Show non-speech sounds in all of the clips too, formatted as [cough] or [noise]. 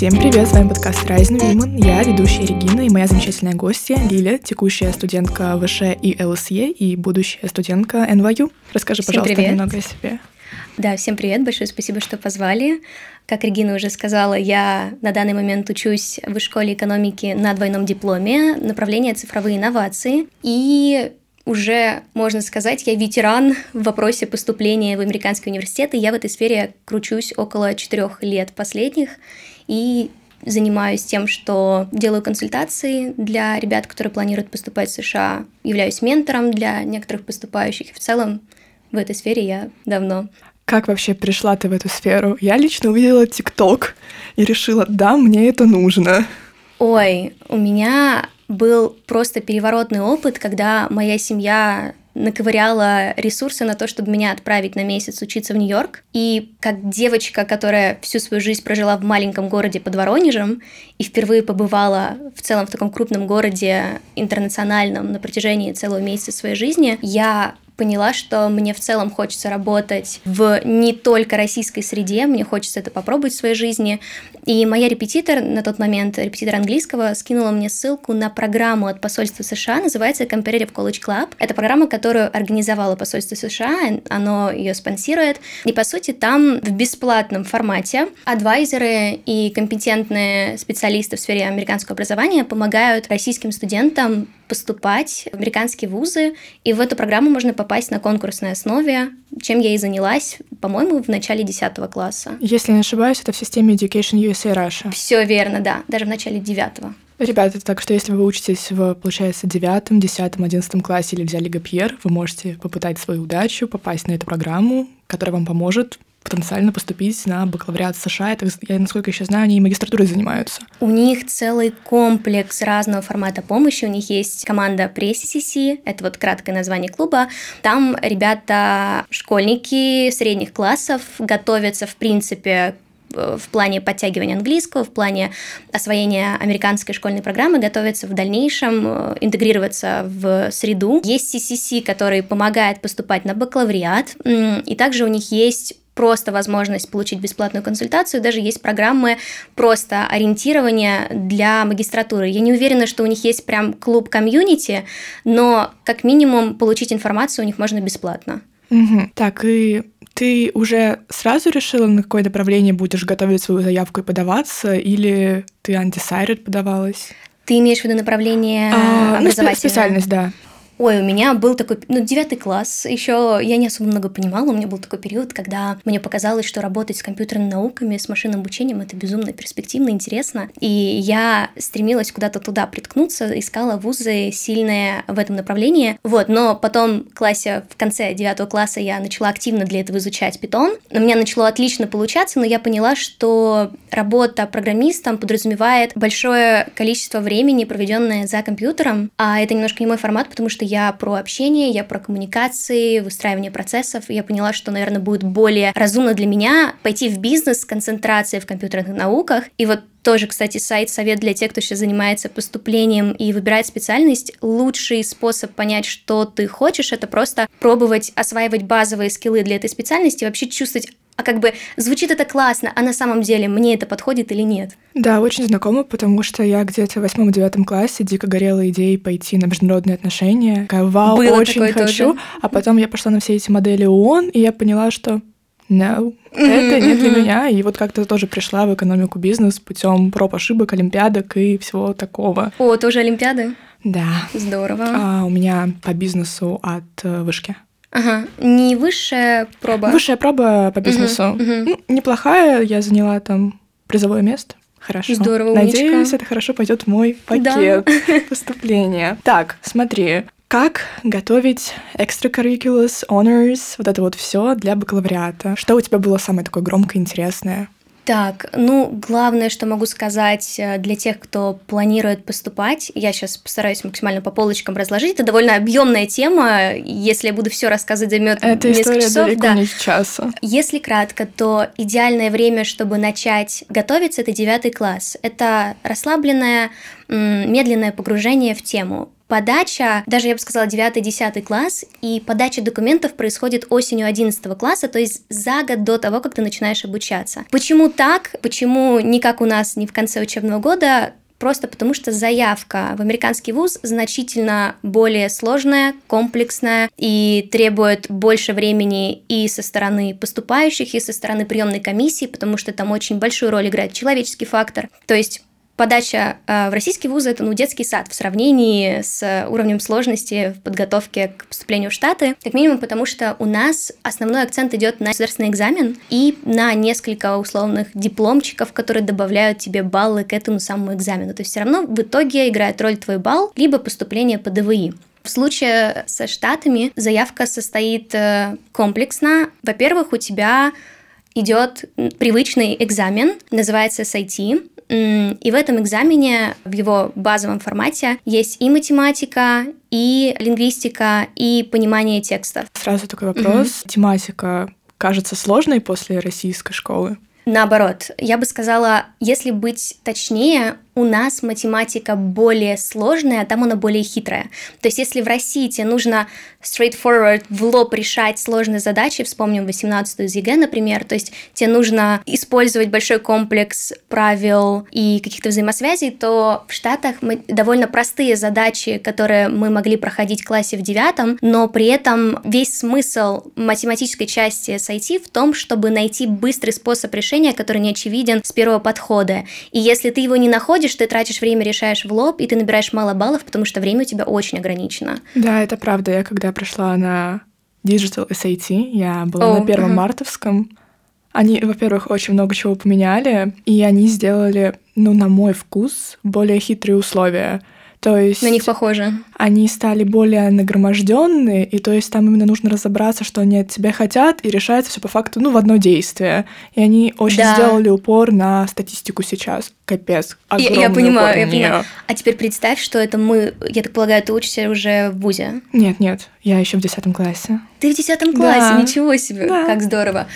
Всем привет, с вами подкаст Rising Women. Я ведущая Регина и моя замечательная гостья Лиля, текущая студентка ВШ и ЛСЕ и будущая студентка НВЮ. Расскажи, Всем пожалуйста, привет. немного о себе. Да, всем привет, большое спасибо, что позвали. Как Регина уже сказала, я на данный момент учусь в школе экономики на двойном дипломе, направление цифровые инновации. И уже, можно сказать, я ветеран в вопросе поступления в американский университет, и я в этой сфере кручусь около четырех лет последних, и занимаюсь тем, что делаю консультации для ребят, которые планируют поступать в США, являюсь ментором для некоторых поступающих, и в целом в этой сфере я давно. Как вообще пришла ты в эту сферу? Я лично увидела ТикТок и решила, да, мне это нужно. Ой, у меня был просто переворотный опыт, когда моя семья наковыряла ресурсы на то, чтобы меня отправить на месяц учиться в Нью-Йорк. И как девочка, которая всю свою жизнь прожила в маленьком городе под Воронежем и впервые побывала в целом в таком крупном городе интернациональном на протяжении целого месяца своей жизни, я поняла, что мне в целом хочется работать в не только российской среде, мне хочется это попробовать в своей жизни. И моя репетитор на тот момент, репетитор английского, скинула мне ссылку на программу от посольства США, называется Comparative College Club. Это программа, которую организовало посольство США, оно ее спонсирует. И, по сути, там в бесплатном формате адвайзеры и компетентные специалисты в сфере американского образования помогают российским студентам поступать в американские вузы, и в эту программу можно попасть на конкурсной основе, чем я и занялась, по-моему, в начале 10 класса. Если не ошибаюсь, это в системе Education USA Russia. Все верно, да, даже в начале 9 Ребята, так что если вы учитесь в, получается, девятом, десятом, одиннадцатом классе или взяли ГПР, вы можете попытать свою удачу, попасть на эту программу, которая вам поможет потенциально поступить на бакалавриат США. Это, я, насколько еще знаю, они и магистратурой занимаются. У них целый комплекс разного формата помощи. У них есть команда Пресси это вот краткое название клуба. Там ребята, школьники средних классов, готовятся, в принципе, в плане подтягивания английского, в плане освоения американской школьной программы, готовятся в дальнейшем интегрироваться в среду. Есть CCC, который помогает поступать на бакалавриат, и также у них есть просто возможность получить бесплатную консультацию, даже есть программы просто ориентирования для магистратуры. Я не уверена, что у них есть прям клуб комьюнити, но как минимум получить информацию у них можно бесплатно. Угу. Так, и ты уже сразу решила, на какое направление будешь готовить свою заявку и подаваться, или ты undecided подавалась? Ты имеешь в виду направление а, образовательное? Ну, специальность, да. Ой, у меня был такой, ну, девятый класс, еще я не особо много понимала, у меня был такой период, когда мне показалось, что работать с компьютерными науками, с машинным обучением — это безумно перспективно, интересно, и я стремилась куда-то туда приткнуться, искала вузы сильные в этом направлении, вот, но потом в классе, в конце девятого класса я начала активно для этого изучать питон, у меня начало отлично получаться, но я поняла, что работа программистом подразумевает большое количество времени, проведенное за компьютером, а это немножко не мой формат, потому что я про общение, я про коммуникации, выстраивание процессов. Я поняла, что, наверное, будет более разумно для меня пойти в бизнес с концентрацией в компьютерных науках. И вот тоже, кстати, сайт совет для тех, кто сейчас занимается поступлением и выбирает специальность. Лучший способ понять, что ты хочешь, это просто пробовать осваивать базовые скиллы для этой специальности, вообще чувствовать, а как бы звучит это классно, а на самом деле мне это подходит или нет? Да, очень знакомо, потому что я где-то в восьмом-девятом классе дико горела идеей пойти на международные отношения. Такая, вау, Было очень хочу. Тоже. А потом я пошла на все эти модели ООН, и я поняла, что no, это не для меня. И вот как-то тоже пришла в экономику бизнес путем проб ошибок, олимпиадок и всего такого. О, тоже олимпиады? Да. Здорово. А, у меня по бизнесу от э, вышки. Ага, не высшая проба. Высшая проба по бизнесу. Uh-huh, uh-huh. Ну, неплохая, я заняла там призовое место. Хорошо. Здорово, Надеюсь, умничка. это хорошо пойдет в мой пакет да. [laughs] поступления. Так, смотри, как готовить extracurriculars, honors, вот это вот все для бакалавриата? Что у тебя было самое такое громкое, интересное? Так, ну, главное, что могу сказать э, для тех, кто планирует поступать, я сейчас постараюсь максимально по полочкам разложить. Это довольно объемная тема. Если я буду все рассказывать, займет Это несколько часов. да. не часа. Если кратко, то идеальное время, чтобы начать готовиться, это девятый класс. Это расслабленное, медленное погружение в тему подача, даже я бы сказала 9-10 класс, и подача документов происходит осенью 11 класса, то есть за год до того, как ты начинаешь обучаться. Почему так? Почему не как у нас, не в конце учебного года? Просто потому что заявка в американский вуз значительно более сложная, комплексная и требует больше времени и со стороны поступающих, и со стороны приемной комиссии, потому что там очень большую роль играет человеческий фактор. То есть подача э, в российские вузы – это ну, детский сад в сравнении с уровнем сложности в подготовке к поступлению в Штаты. Как минимум потому, что у нас основной акцент идет на государственный экзамен и на несколько условных дипломчиков, которые добавляют тебе баллы к этому самому экзамену. То есть все равно в итоге играет роль твой балл, либо поступление по ДВИ. В случае со Штатами заявка состоит э, комплексно. Во-первых, у тебя идет привычный экзамен, называется SAT. И в этом экзамене, в его базовом формате, есть и математика, и лингвистика, и понимание текстов. Сразу такой вопрос. Угу. Тематика кажется сложной после российской школы? Наоборот, я бы сказала, если быть точнее, у нас математика более сложная, а там она более хитрая. То есть если в России тебе нужно straightforward, в лоб решать сложные задачи, вспомним 18 из ЕГЭ, например, то есть тебе нужно использовать большой комплекс правил и каких-то взаимосвязей, то в Штатах мы довольно простые задачи, которые мы могли проходить в классе в девятом, но при этом весь смысл математической части SAT в том, чтобы найти быстрый способ решения, который не очевиден с первого подхода. И если ты его не находишь, приходишь, ты тратишь время, решаешь в лоб, и ты набираешь мало баллов, потому что время у тебя очень ограничено. Да, это правда. Я когда пришла на Digital SAT, я была oh, на первом uh-huh. мартовском. Они, во-первых, очень много чего поменяли, и они сделали, ну, на мой вкус, более хитрые условия. То есть... На них похоже. Они стали более нагроможденные, и то есть там именно нужно разобраться, что они от тебя хотят, и решается все по факту, ну, в одно действие. И они очень да. сделали упор на статистику сейчас. Капец. Я, я понимаю, я понимаю. А теперь представь, что это мы, я так полагаю, ты учишься уже в ВУЗе. Нет, нет, я еще в десятом классе. Ты в десятом классе, да. ничего себе, да. как здорово.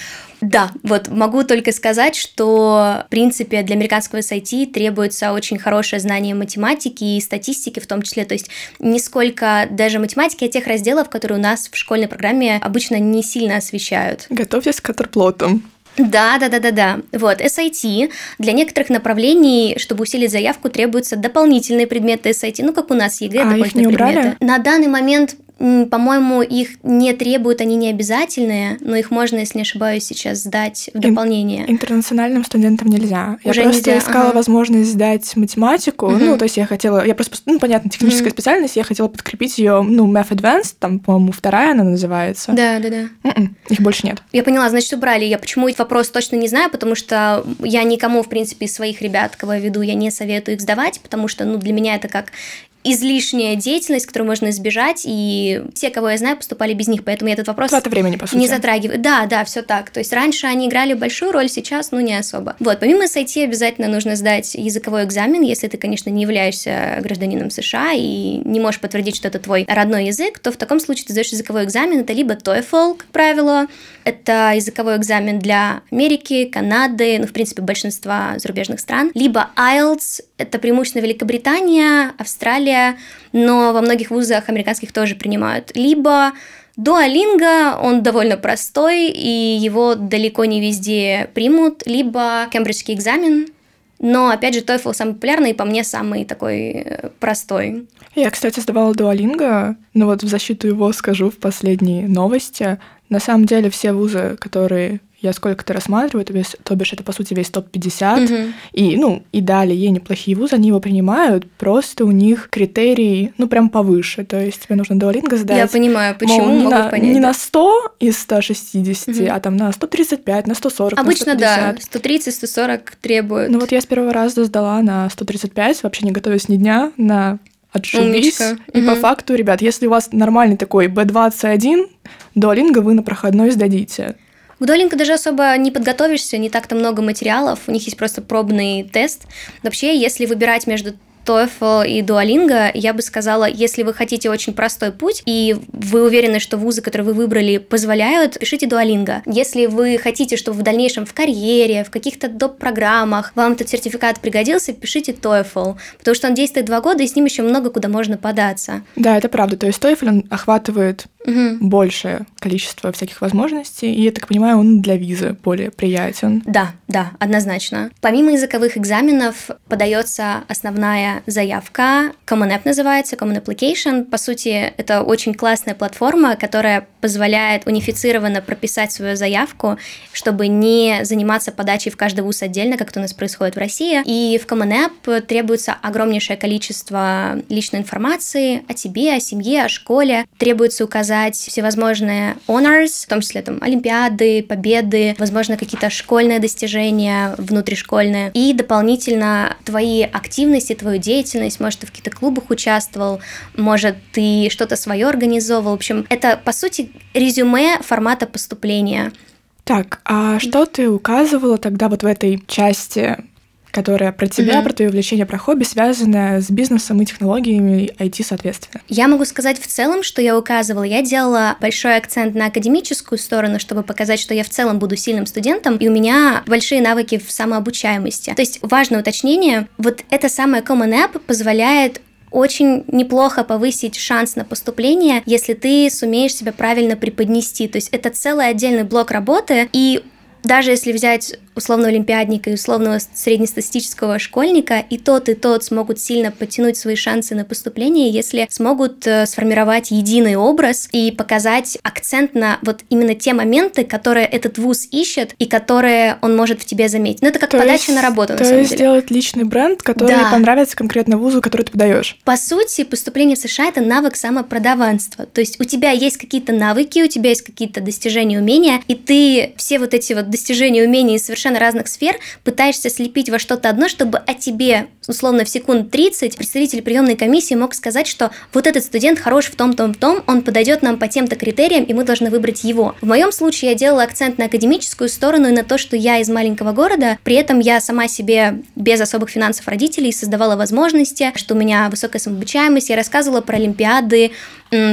Да, вот могу только сказать, что, в принципе, для американского SAT требуется очень хорошее знание математики и статистики в том числе, то есть не сколько даже математики, а тех разделов, которые у нас в школьной программе обычно не сильно освещают. Готовьтесь к катерплотам. Да, да, да, да, да. Вот, SIT. Для некоторых направлений, чтобы усилить заявку, требуются дополнительные предметы SAT, ну, как у нас ЕГЭ, а дополнительные их не убрали? предметы. На данный момент по-моему, их не требуют, они не обязательные, но их можно, если не ошибаюсь, сейчас сдать в дополнение. Интернациональным студентам нельзя. Уже я просто нельзя. искала ага. возможность сдать математику. Угу. Ну, то есть я хотела, я просто, ну, понятно, техническая угу. специальность, я хотела подкрепить ее, ну, Math Advanced, там, по-моему, вторая она называется. Да, да, да. м их больше нет. Я поняла, значит, убрали. Я почему этот вопрос точно не знаю, потому что я никому, в принципе, из своих ребят, кого я веду, я не советую их сдавать, потому что, ну, для меня это как излишняя деятельность, которую можно избежать, и все, кого я знаю, поступали без них, поэтому я этот вопрос Трата времени, по сути. не затрагиваю. Да, да, все так. То есть раньше они играли большую роль, сейчас, ну, не особо. Вот, помимо SAT обязательно нужно сдать языковой экзамен, если ты, конечно, не являешься гражданином США и не можешь подтвердить, что это твой родной язык, то в таком случае ты сдаешь языковой экзамен, это либо TOEFL, как правило, это языковой экзамен для Америки, Канады, ну, в принципе, большинства зарубежных стран, либо IELTS, это преимущественно Великобритания, Австралия, но во многих вузах американских тоже принимают. Либо Дуалинга, он довольно простой, и его далеко не везде примут, либо кембриджский экзамен, но, опять же, TOEFL самый популярный и по мне самый такой э, простой. Я, кстати, сдавала Duolingo, но вот в защиту его скажу в последней новости. На самом деле все вузы, которые я сколько-то рассматриваю, то бишь, то бишь это, по сути, весь топ-50, угу. и, ну, и далее неплохие вузы, они его принимают, просто у них критерий, ну, прям повыше, то есть тебе нужно Duolingo сдать. Я понимаю, почему, мол, не могу на, понять. Не на 100 из 160, угу. а там на 135, на 140, Обычно, на 150. да, 130-140 требуют. Ну, вот я с первого раза сдала на 135, вообще не готовясь ни дня, на отшибись. Умничка. И угу. по факту, ребят, если у вас нормальный такой B21, Duolingo вы на проходной сдадите. В Duolingo даже особо не подготовишься, не так-то много материалов, у них есть просто пробный тест. Вообще, если выбирать между TOEFL и Duolingo, я бы сказала, если вы хотите очень простой путь, и вы уверены, что вузы, которые вы выбрали, позволяют, пишите Duolingo. Если вы хотите, чтобы в дальнейшем в карьере, в каких-то доп. программах вам этот сертификат пригодился, пишите TOEFL, потому что он действует два года, и с ним еще много куда можно податься. Да, это правда. То есть TOEFL он охватывает угу. большее количество всяких возможностей, и, я так понимаю, он для визы более приятен. Да, да, однозначно. Помимо языковых экзаменов подается основная заявка, Common App называется, Common Application. По сути, это очень классная платформа, которая позволяет унифицированно прописать свою заявку, чтобы не заниматься подачей в каждый вуз отдельно, как это у нас происходит в России. И в Common App требуется огромнейшее количество личной информации о тебе, о семье, о школе. Требуется указать всевозможные honors, в том числе там олимпиады, победы, возможно, какие-то школьные достижения, внутришкольные. И дополнительно твои активности, твою деятельность, может, ты в каких-то клубах участвовал, может, ты что-то свое организовывал. В общем, это, по сути, резюме формата поступления. Так, а что ты указывала тогда вот в этой части, которая про тебя, mm-hmm. про твое увлечение, про хобби, связанное с бизнесом и технологиями IT, соответственно? Я могу сказать в целом, что я указывала. Я делала большой акцент на академическую сторону, чтобы показать, что я в целом буду сильным студентом, и у меня большие навыки в самообучаемости. То есть важное уточнение, вот эта самая Common App позволяет очень неплохо повысить шанс на поступление, если ты сумеешь себя правильно преподнести. То есть это целый отдельный блок работы, и даже если взять условного олимпиадника и условного среднестатистического школьника, и тот, и тот смогут сильно подтянуть свои шансы на поступление, если смогут э, сформировать единый образ и показать акцент на вот именно те моменты, которые этот вуз ищет и которые он может в тебе заметить. Ну, это как то подача есть, на работу, то на самом есть деле. сделать личный бренд, который да. понравится конкретно вузу, который ты подаешь. По сути, поступление в США — это навык самопродаванства. То есть у тебя есть какие-то навыки, у тебя есть какие-то достижения, умения, и ты все вот эти вот достижения, умения и совершенно совершенно разных сфер, пытаешься слепить во что-то одно, чтобы о тебе, условно, в секунд 30 представитель приемной комиссии мог сказать, что вот этот студент хорош в том-том, том, он подойдет нам по тем-то критериям, и мы должны выбрать его. В моем случае я делала акцент на академическую сторону и на то, что я из маленького города, при этом я сама себе без особых финансов родителей создавала возможности, что у меня высокая самообучаемость, я рассказывала про олимпиады,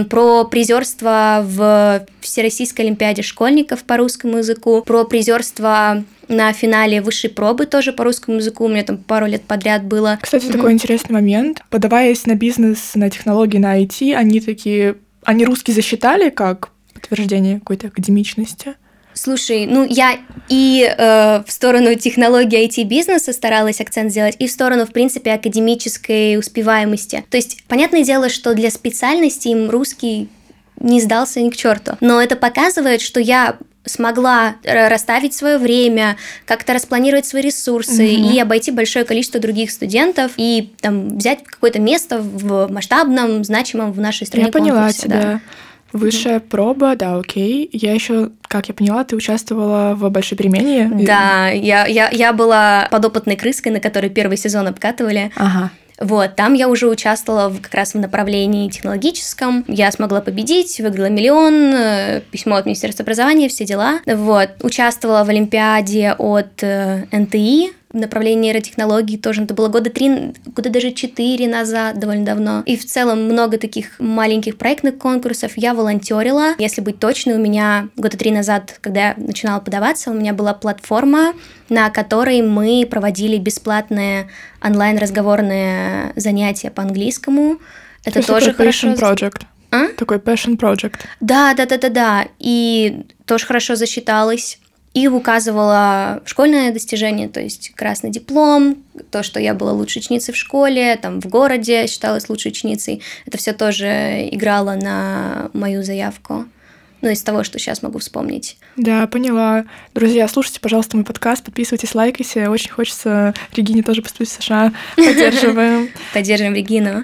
про призерство в Всероссийской Олимпиаде школьников по русскому языку, про призерство на финале высшей пробы тоже по русскому языку. У меня там пару лет подряд было. Кстати, mm-hmm. такой интересный момент. Подаваясь на бизнес, на технологии, на IT, они такие... Они русский засчитали как подтверждение какой-то академичности? Слушай, ну я и э, в сторону технологии IT-бизнеса старалась акцент сделать, и в сторону, в принципе, академической успеваемости. То есть, понятное дело, что для специальности им русский не сдался ни к черту. Но это показывает, что я смогла расставить свое время, как-то распланировать свои ресурсы угу. и обойти большое количество других студентов и там взять какое-то место в масштабном, значимом в нашей стране Я поняла конкурсе, тебя. Да. Высшая mm проба, да, окей. Я еще, как я поняла, ты участвовала в большой перемене. Да, я, я, я была подопытной крыской, на которой первый сезон обкатывали. Ага. Вот, там я уже участвовала в, как раз в направлении технологическом. Я смогла победить, выиграла миллион, э, письмо от Министерства образования, все дела. Вот, участвовала в Олимпиаде от э, НТИ, направлении нейротехнологий тоже. Это было года три, года даже четыре назад, довольно давно. И в целом много таких маленьких проектных конкурсов. Я волонтерила. Если быть точной, у меня года три назад, когда я начинала подаваться, у меня была платформа, на которой мы проводили бесплатные онлайн-разговорные занятия по английскому. Это То тоже хорошо. Project. А? Такой passion project. Да, да, да, да, да. И тоже хорошо засчиталось и указывала школьное достижение, то есть красный диплом, то, что я была лучшей ученицей в школе, там в городе считалась лучшей ученицей. Это все тоже играло на мою заявку ну, из того, что сейчас могу вспомнить. Да, поняла. Друзья, слушайте, пожалуйста, мой подкаст, подписывайтесь, лайкайте. Очень хочется Регине тоже поступить в США. [laughs] Поддерживаем. Поддерживаем Регину.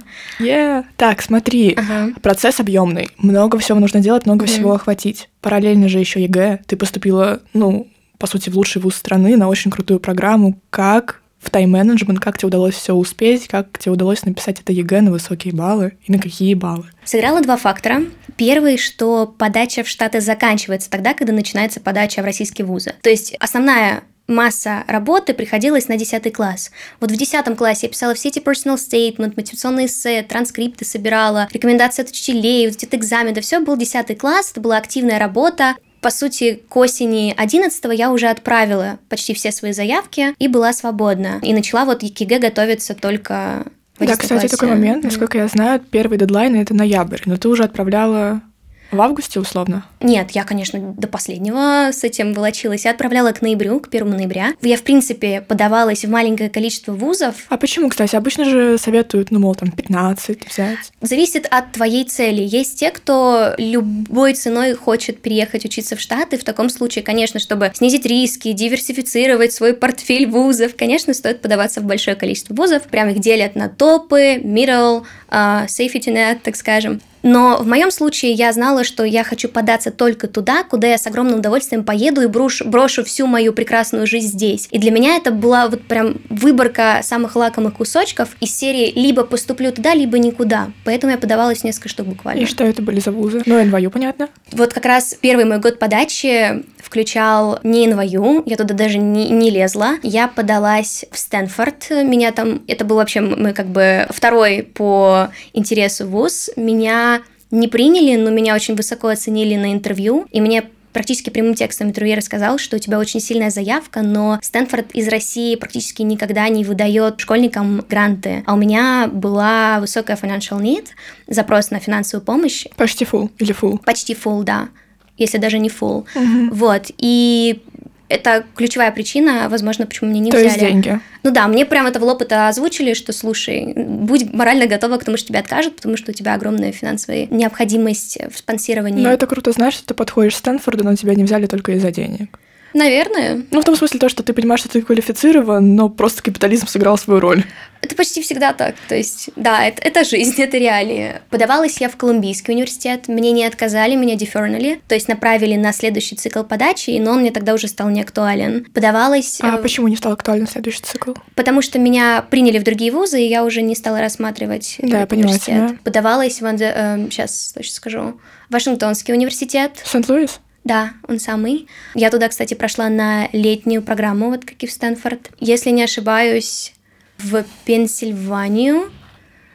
Так, смотри, процесс объемный. Много всего нужно делать, много всего охватить. Параллельно же еще ЕГЭ. Ты поступила, ну, по сути, в лучший вуз страны на очень крутую программу. Как в тайм-менеджмент, как тебе удалось все успеть, как тебе удалось написать это ЕГЭ на высокие баллы и на какие баллы? Сыграло два фактора. Первый, что подача в Штаты заканчивается тогда, когда начинается подача в российские вузы. То есть основная масса работы приходилась на 10 класс. Вот в 10 классе я писала все эти personal statement, мотивационные эссе, транскрипты собирала, рекомендации от учителей, вот эти экзамены. Это все был 10 класс, это была активная работа. По сути, к осени 11 я уже отправила почти все свои заявки и была свободна. И начала вот ЕКГ готовиться только в Да, кстати, такой момент, насколько я знаю, первый дедлайн это ноябрь, но ты уже отправляла в августе условно? Нет, я, конечно, до последнего с этим волочилась. Я отправляла к ноябрю, к первому ноября. Я, в принципе, подавалась в маленькое количество вузов. А почему, кстати? Обычно же советуют, ну, мол, там, 15 взять. Зависит от твоей цели. Есть те, кто любой ценой хочет переехать учиться в Штаты. В таком случае, конечно, чтобы снизить риски, диверсифицировать свой портфель вузов, конечно, стоит подаваться в большое количество вузов. Прям их делят на топы, middle, uh, safety net, так скажем. Но в моем случае я знала, что я хочу податься только туда, куда я с огромным удовольствием поеду и брошу, брошу всю мою прекрасную жизнь здесь. И для меня это была вот прям выборка самых лакомых кусочков из серии либо поступлю туда, либо никуда. Поэтому я подавалась несколько штук буквально. И что это были за вузы? Ну, НВЮ, понятно. Вот как раз первый мой год подачи включал не НВЮ, я туда даже не, не лезла. Я подалась в Стэнфорд. Меня там, это был вообще мы как бы второй по интересу вуз. Меня не приняли, но меня очень высоко оценили на интервью, и мне практически прямым текстом интервьюер сказал, что у тебя очень сильная заявка, но Стэнфорд из России практически никогда не выдает школьникам гранты. А у меня была высокая financial need, запрос на финансовую помощь. Почти full или full? Почти full, да если даже не full. Угу. Вот. И это ключевая причина, возможно, почему мне не То взяли. есть деньги. Ну да, мне прямо это в лоб это озвучили, что слушай, будь морально готова к тому, что тебя откажут, потому что у тебя огромная финансовая необходимость в спонсировании. Но это круто, знаешь, что ты подходишь к Стэнфорду, но тебя не взяли только из-за денег. Наверное. Ну, в том смысле то, что ты понимаешь, что ты квалифицирован, но просто капитализм сыграл свою роль. Это почти всегда так. То есть, да, это, это жизнь, это реалии. Подавалась я в Колумбийский университет, мне не отказали, меня дефернули, то есть направили на следующий цикл подачи, но он мне тогда уже стал не актуален. Подавалась... А почему не стал актуален следующий цикл? Потому что меня приняли в другие вузы, и я уже не стала рассматривать да, этот университет. Тебя. Подавалась в... Э, сейчас точно скажу. Вашингтонский университет. Сент-Луис? Да, он самый. Я туда, кстати, прошла на летнюю программу, вот как и в Стэнфорд. Если не ошибаюсь, в Пенсильванию,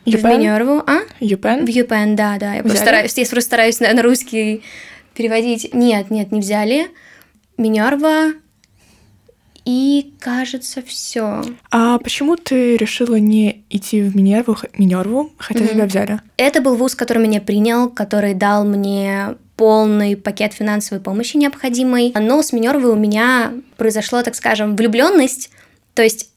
в Минерву, а? Юпен? В Юпен, да, да. Я просто стараюсь, я просто стараюсь на, на русский переводить. Нет, нет, не взяли. Минерва и, кажется, все. А почему ты решила не идти в Минерву, Минерву хотя mm-hmm. тебя взяли? Это был вуз, который меня принял, который дал мне полный пакет финансовой помощи необходимой. Но с Минервой у меня произошло, так скажем, влюбленность. То есть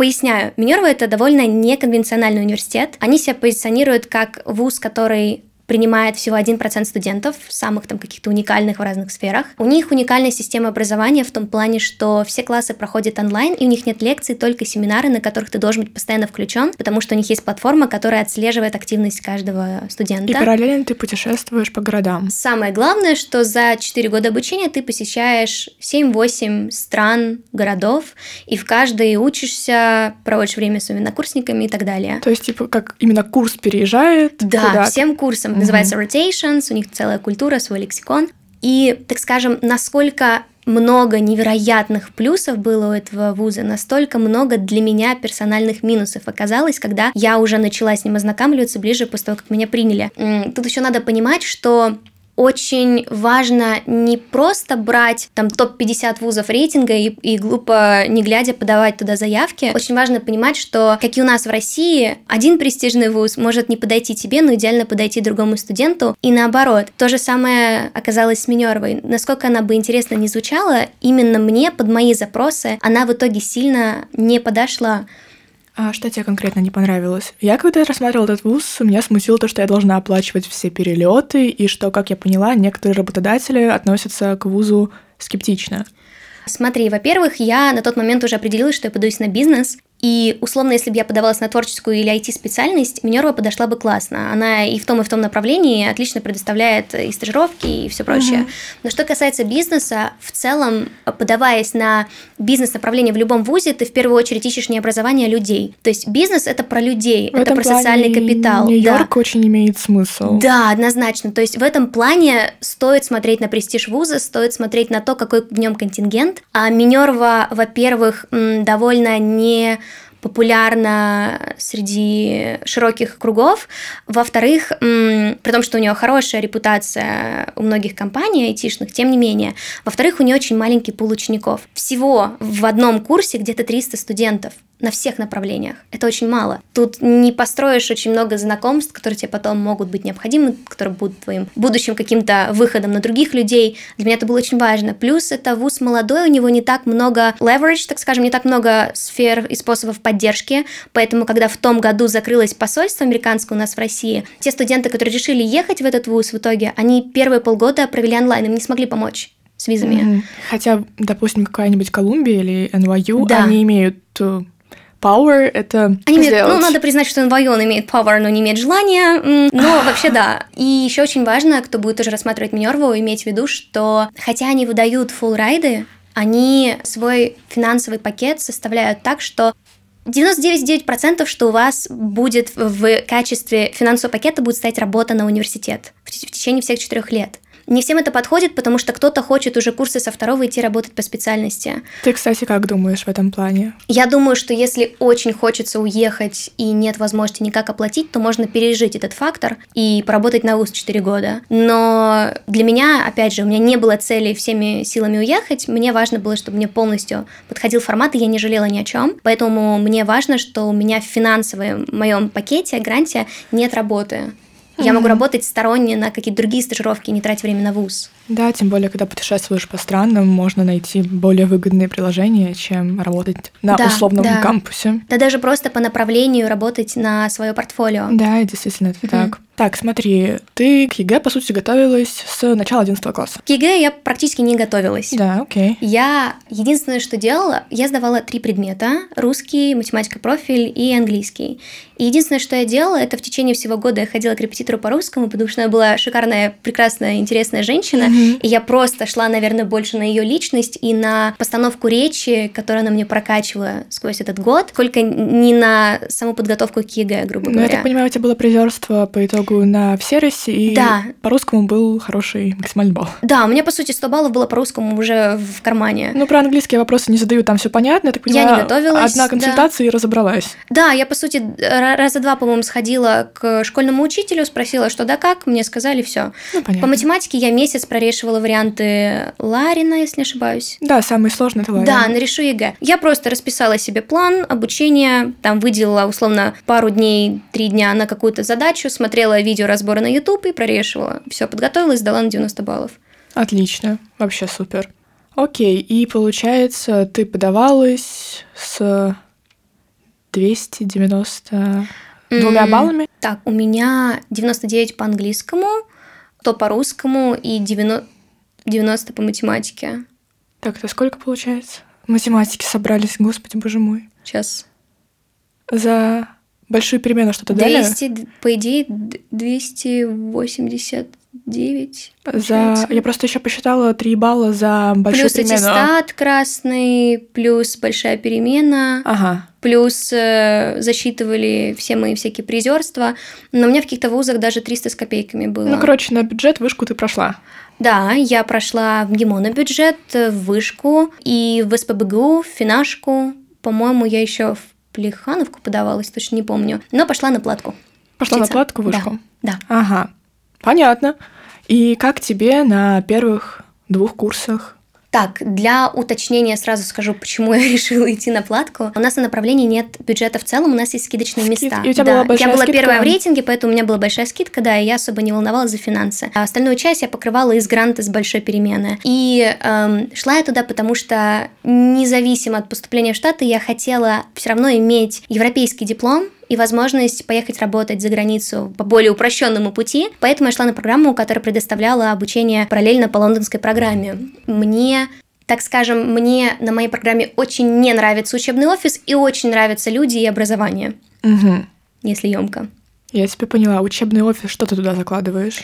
Поясняю, Минерва это довольно неконвенциональный университет. Они себя позиционируют как вуз, который принимает всего 1% студентов, самых там каких-то уникальных в разных сферах. У них уникальная система образования в том плане, что все классы проходят онлайн, и у них нет лекций, только семинары, на которых ты должен быть постоянно включен, потому что у них есть платформа, которая отслеживает активность каждого студента. И параллельно ты путешествуешь по городам. Самое главное, что за 4 года обучения ты посещаешь 7-8 стран, городов, и в каждой учишься, проводишь время с своими накурсниками и так далее. То есть, типа, как именно курс переезжает? Да, куда всем курсом называется Rotations, у них целая культура, свой лексикон. И, так скажем, насколько много невероятных плюсов было у этого вуза, настолько много для меня персональных минусов оказалось, когда я уже начала с ним ознакомливаться ближе после того, как меня приняли. Тут еще надо понимать, что очень важно не просто брать там топ-50 вузов рейтинга и, и глупо не глядя подавать туда заявки. Очень важно понимать, что, как и у нас в России, один престижный вуз может не подойти тебе, но идеально подойти другому студенту, и наоборот. То же самое оказалось с Минеровой. Насколько она бы интересно не звучала, именно мне под мои запросы она в итоге сильно не подошла. А что тебе конкретно не понравилось? Я когда рассматривала этот вуз, меня смутило то, что я должна оплачивать все перелеты, и что, как я поняла, некоторые работодатели относятся к вузу скептично. Смотри, во-первых, я на тот момент уже определилась, что я подаюсь на бизнес, И условно, если бы я подавалась на творческую или IT-специальность, Минерва подошла бы классно. Она и в том, и в том направлении отлично предоставляет и стажировки, и все прочее. Угу. Но что касается бизнеса, в целом, подаваясь на бизнес-направление в любом вузе, ты в первую очередь ищешь не образование а людей. То есть бизнес это про людей, в это про социальный капитал. Нью-Йорк да. очень имеет смысл. Да, однозначно. То есть в этом плане стоит смотреть на престиж вуза, стоит смотреть на то, какой в нем контингент. А Минерва, во-первых, довольно не популярна среди широких кругов. Во-вторых, при том, что у нее хорошая репутация у многих компаний айтишных, тем не менее. Во-вторых, у нее очень маленький пул учеников. Всего в одном курсе где-то 300 студентов на всех направлениях. Это очень мало. Тут не построишь очень много знакомств, которые тебе потом могут быть необходимы, которые будут твоим будущим каким-то выходом на других людей. Для меня это было очень важно. Плюс это вуз молодой, у него не так много leverage, так скажем, не так много сфер и способов поддержки. Поэтому, когда в том году закрылось посольство американское у нас в России, те студенты, которые решили ехать в этот вуз в итоге, они первые полгода провели онлайн, им не смогли помочь с визами. Mm-hmm. Хотя, допустим, какая-нибудь Колумбия или NYU, да. они имеют э, power — это Они имеют, ну, надо признать, что он имеет power, но не имеет желания. Но вообще да. И еще очень важно, кто будет тоже рассматривать Минерву, иметь в виду, что хотя они выдают full райды, они свой финансовый пакет составляют так, что 99,9% что у вас будет в качестве финансового пакета будет стоять работа на университет в течение всех четырех лет. Не всем это подходит, потому что кто-то хочет уже курсы со второго идти работать по специальности. Ты, кстати, как думаешь в этом плане? Я думаю, что если очень хочется уехать и нет возможности никак оплатить, то можно пережить этот фактор и поработать на ВУЗ 4 года. Но для меня, опять же, у меня не было цели всеми силами уехать. Мне важно было, чтобы мне полностью подходил формат, и я не жалела ни о чем. Поэтому мне важно, что у меня в финансовом моем пакете, гранте нет работы. Я могу работать сторонне на какие-то другие стажировки, не тратить время на вуз. Да, тем более, когда путешествуешь по странам, можно найти более выгодные предложения, чем работать на да, условном да. кампусе. Да даже просто по направлению работать на свое портфолио. Да, действительно, это mm-hmm. так. Так, смотри, ты к ЕГЭ, по сути, готовилась с начала 11 класса. К ЕГЭ я практически не готовилась. Да, окей. Я единственное, что делала, я сдавала три предмета. Русский, математика профиль и английский. И единственное, что я делала, это в течение всего года я ходила к репетитору по русскому, потому что она была шикарная, прекрасная, интересная женщина. Mm-hmm. И я просто шла, наверное, больше на ее личность и на постановку речи, которую она мне прокачивала сквозь этот год, только не на саму подготовку к ЕГЭ, грубо ну, говоря. я так понимаю, у тебя было призерство по итогу на все России, и да. по русскому был хороший максимальный балл. Да, у меня, по сути, 100 баллов было по русскому уже в кармане. Ну, про английский вопросы не задаю, там все понятно, я так понимаю. Я не готовилась. Одна консультация да. и разобралась. Да, я, по сути, раза два, по-моему, сходила к школьному учителю, спросила, что да как, мне сказали все. Ну, По математике я месяц прорешивала варианты Ларина, если не ошибаюсь. Да, самый сложный это Ларин. Да, на решу ЕГЭ. Я просто расписала себе план обучения, там выделила условно пару дней, три дня на какую-то задачу, смотрела видео разбора на YouTube и прорешивала. Все, подготовилась, сдала на 90 баллов. Отлично, вообще супер. Окей, и получается, ты подавалась с 290 двумя баллами? Так, у меня 99 по английскому, 100 по русскому и 90, 90 по математике. Так, это сколько получается? Математики собрались, господи, боже мой. Сейчас. За большую перемену что-то 200, дали? по идее, 280 9. За... Я просто еще посчитала 3 балла за большую плюс перемену. Плюс аттестат красный, плюс большая перемена, ага. Плюс э, засчитывали все мои всякие призерства. Но у меня в каких-то вузах даже 300 с копейками было. Ну, короче, на бюджет вышку ты прошла. Да, я прошла в ГИМО на бюджет, в вышку и в СПБГУ, в финашку. По-моему, я еще в Плехановку подавалась, точно не помню. Но пошла на платку. Пошла Учиться. на платку, вышку? Да. да. Ага. Понятно. И как тебе на первых двух курсах? Так, для уточнения сразу скажу, почему [laughs] я решила идти на платку. У нас на направлении нет бюджета в целом, у нас есть скидочные Скид... места. И у тебя да. была большая я была скидка? первая в рейтинге, поэтому у меня была большая скидка, да, и я особо не волновалась за финансы. А остальную часть я покрывала из гранта с большой перемены. И эм, шла я туда, потому что независимо от поступления в Штаты, я хотела все равно иметь европейский диплом, и возможность поехать работать за границу по более упрощенному пути. Поэтому я шла на программу, которая предоставляла обучение параллельно по лондонской программе. Мне так скажем, мне на моей программе очень не нравится учебный офис и очень нравятся люди и образование, Угу. если емко. Я тебя поняла. Учебный офис, что ты туда закладываешь?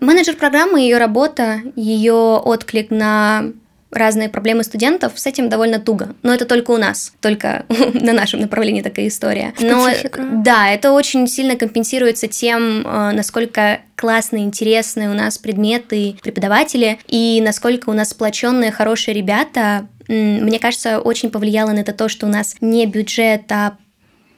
Менеджер программы, ее работа, ее отклик на разные проблемы студентов, с этим довольно туго. Но это только у нас, только [laughs] на нашем направлении такая история. Но Специфика. да, это очень сильно компенсируется тем, э, насколько классные, интересные у нас предметы, преподаватели, и насколько у нас сплоченные, хорошие ребята. Мне кажется, очень повлияло на это то, что у нас не бюджет, а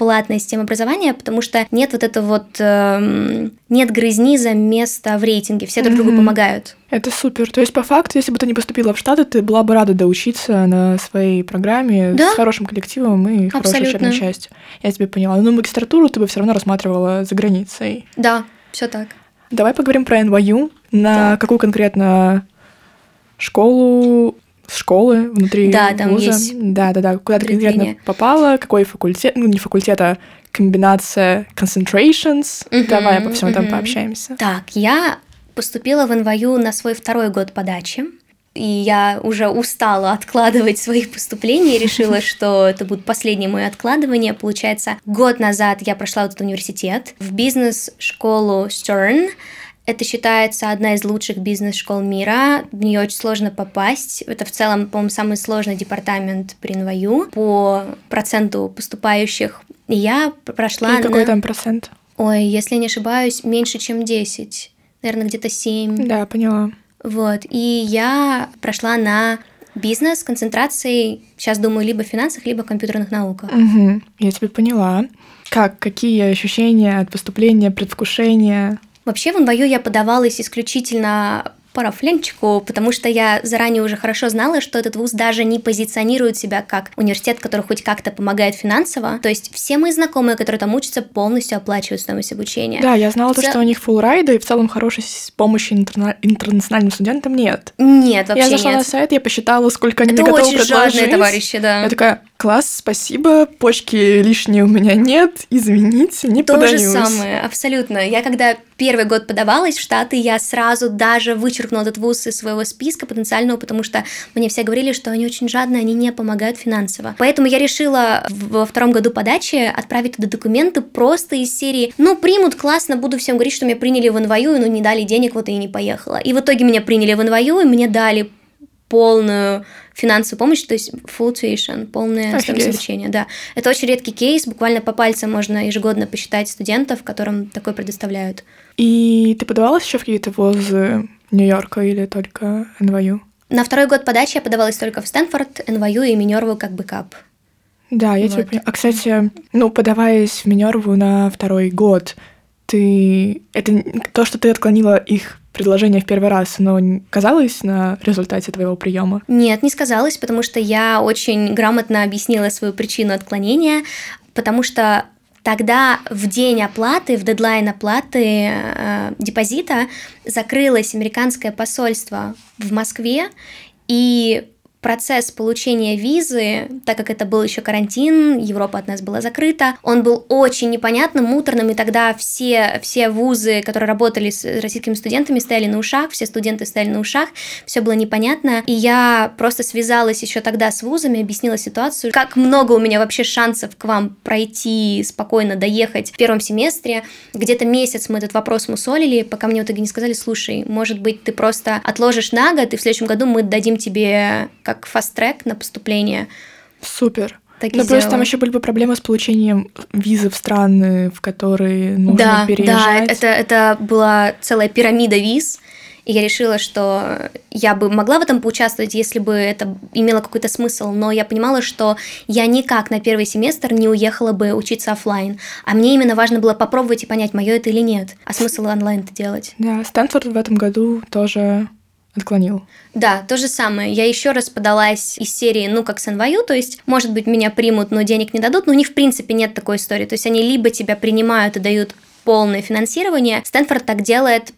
платная система образования, потому что нет вот это вот эм, нет грызни за место в рейтинге, все друг другу Мгм. помогают. Это супер. То есть, по факту, если бы ты не поступила в Штаты, ты была бы рада доучиться на своей программе Да. с хорошим коллективом и хорошей Абсолютно. учебной частью. Я тебя поняла. Но магистратуру ты бы все равно рассматривала за границей. Да, все так. Давай поговорим про NYU. На Так. какую конкретно школу, школы внутри Да, там вуза? есть Да, да, да. Куда ты конкретно попала? Какой факультет? Ну, не факультет, а комбинация concentrations. Мгм, Давай обо всем этом мгм. пообщаемся. Так, я поступила в НВЮ на свой второй год подачи. И я уже устала откладывать свои поступления и решила, [laughs] что это будет последнее мое откладывание. Получается, год назад я прошла вот этот университет в бизнес-школу Stern. Это считается одна из лучших бизнес-школ мира. В нее очень сложно попасть. Это в целом, по-моему, самый сложный департамент при НВЮ по проценту поступающих. И я прошла И какой на... там процент? Ой, если не ошибаюсь, меньше, чем 10. Наверное, где-то 7. Да, поняла. Вот. И я прошла на бизнес с концентрацией, сейчас думаю, либо в финансах, либо в компьютерных науках. Угу, я тебя поняла. Как, какие ощущения от поступления, предвкушения? Вообще в НВЮ я подавалась исключительно по рафленчику, потому что я заранее уже хорошо знала, что этот вуз даже не позиционирует себя как университет, который хоть как-то помогает финансово. То есть все мои знакомые, которые там учатся, полностью оплачивают стоимость обучения. Да, я знала, В то, цел- что у них райда, и в целом хорошей помощи интерна- интернациональным студентам нет. Нет, вообще я зашла нет. на сайт, я посчитала, сколько они Это мне готовы очень предложить. жадные товарищи, да. Я такая, класс, спасибо, почки лишние у меня нет, извините, не То же подаюсь. самое, абсолютно. Я когда первый год подавалась в Штаты, я сразу даже вычеркнула этот вуз из своего списка потенциального, потому что мне все говорили, что они очень жадные, они не помогают финансово. Поэтому я решила во втором году подачи отправить туда документы просто из серии «Ну, примут, классно, буду всем говорить, что меня приняли в НВЮ, но не дали денег, вот и не поехала». И в итоге меня приняли в НВЮ, и мне дали полную финансовую помощь, то есть full tuition, полное обучения, да. Это очень редкий кейс, буквально по пальцам можно ежегодно посчитать студентов, которым такое предоставляют. И ты подавалась еще в какие-то вузы Нью-Йорка или только NYU? На второй год подачи я подавалась только в Стэнфорд, NYU и Минерву как бэкап. Да, я тебя Вот. поняла. А, кстати, ну, подаваясь в Минерву на второй год, ты... Это то, что ты отклонила их предложение в первый раз, оно н- казалось на результате твоего приема? Нет, не сказалось, потому что я очень грамотно объяснила свою причину отклонения, потому что тогда в день оплаты, в дедлайн оплаты э, депозита закрылось американское посольство в Москве, и процесс получения визы, так как это был еще карантин, Европа от нас была закрыта, он был очень непонятным, муторным, и тогда все, все вузы, которые работали с российскими студентами, стояли на ушах, все студенты стояли на ушах, все было непонятно, и я просто связалась еще тогда с вузами, объяснила ситуацию, как много у меня вообще шансов к вам пройти, спокойно доехать в первом семестре, где-то месяц мы этот вопрос мусолили, пока мне в итоге не сказали, слушай, может быть, ты просто отложишь на год, и в следующем году мы дадим тебе как фаст-трек на поступление. Супер. Так Ну, просто там еще были бы проблемы с получением визы в страны, в которые нужно да, да, переезжать. это, это была целая пирамида виз, и я решила, что я бы могла в этом поучаствовать, если бы это имело какой-то смысл, но я понимала, что я никак на первый семестр не уехала бы учиться оффлайн, а мне именно важно было попробовать и понять, мое это или нет, а смысл онлайн это делать. Да, Стэнфорд в этом году тоже отклонил. Да, то же самое. Я еще раз подалась из серии, ну, как с NYU, то есть, может быть, меня примут, но денег не дадут, но у них, в принципе, нет такой истории. То есть, они либо тебя принимают и дают полное финансирование. Стэнфорд так делает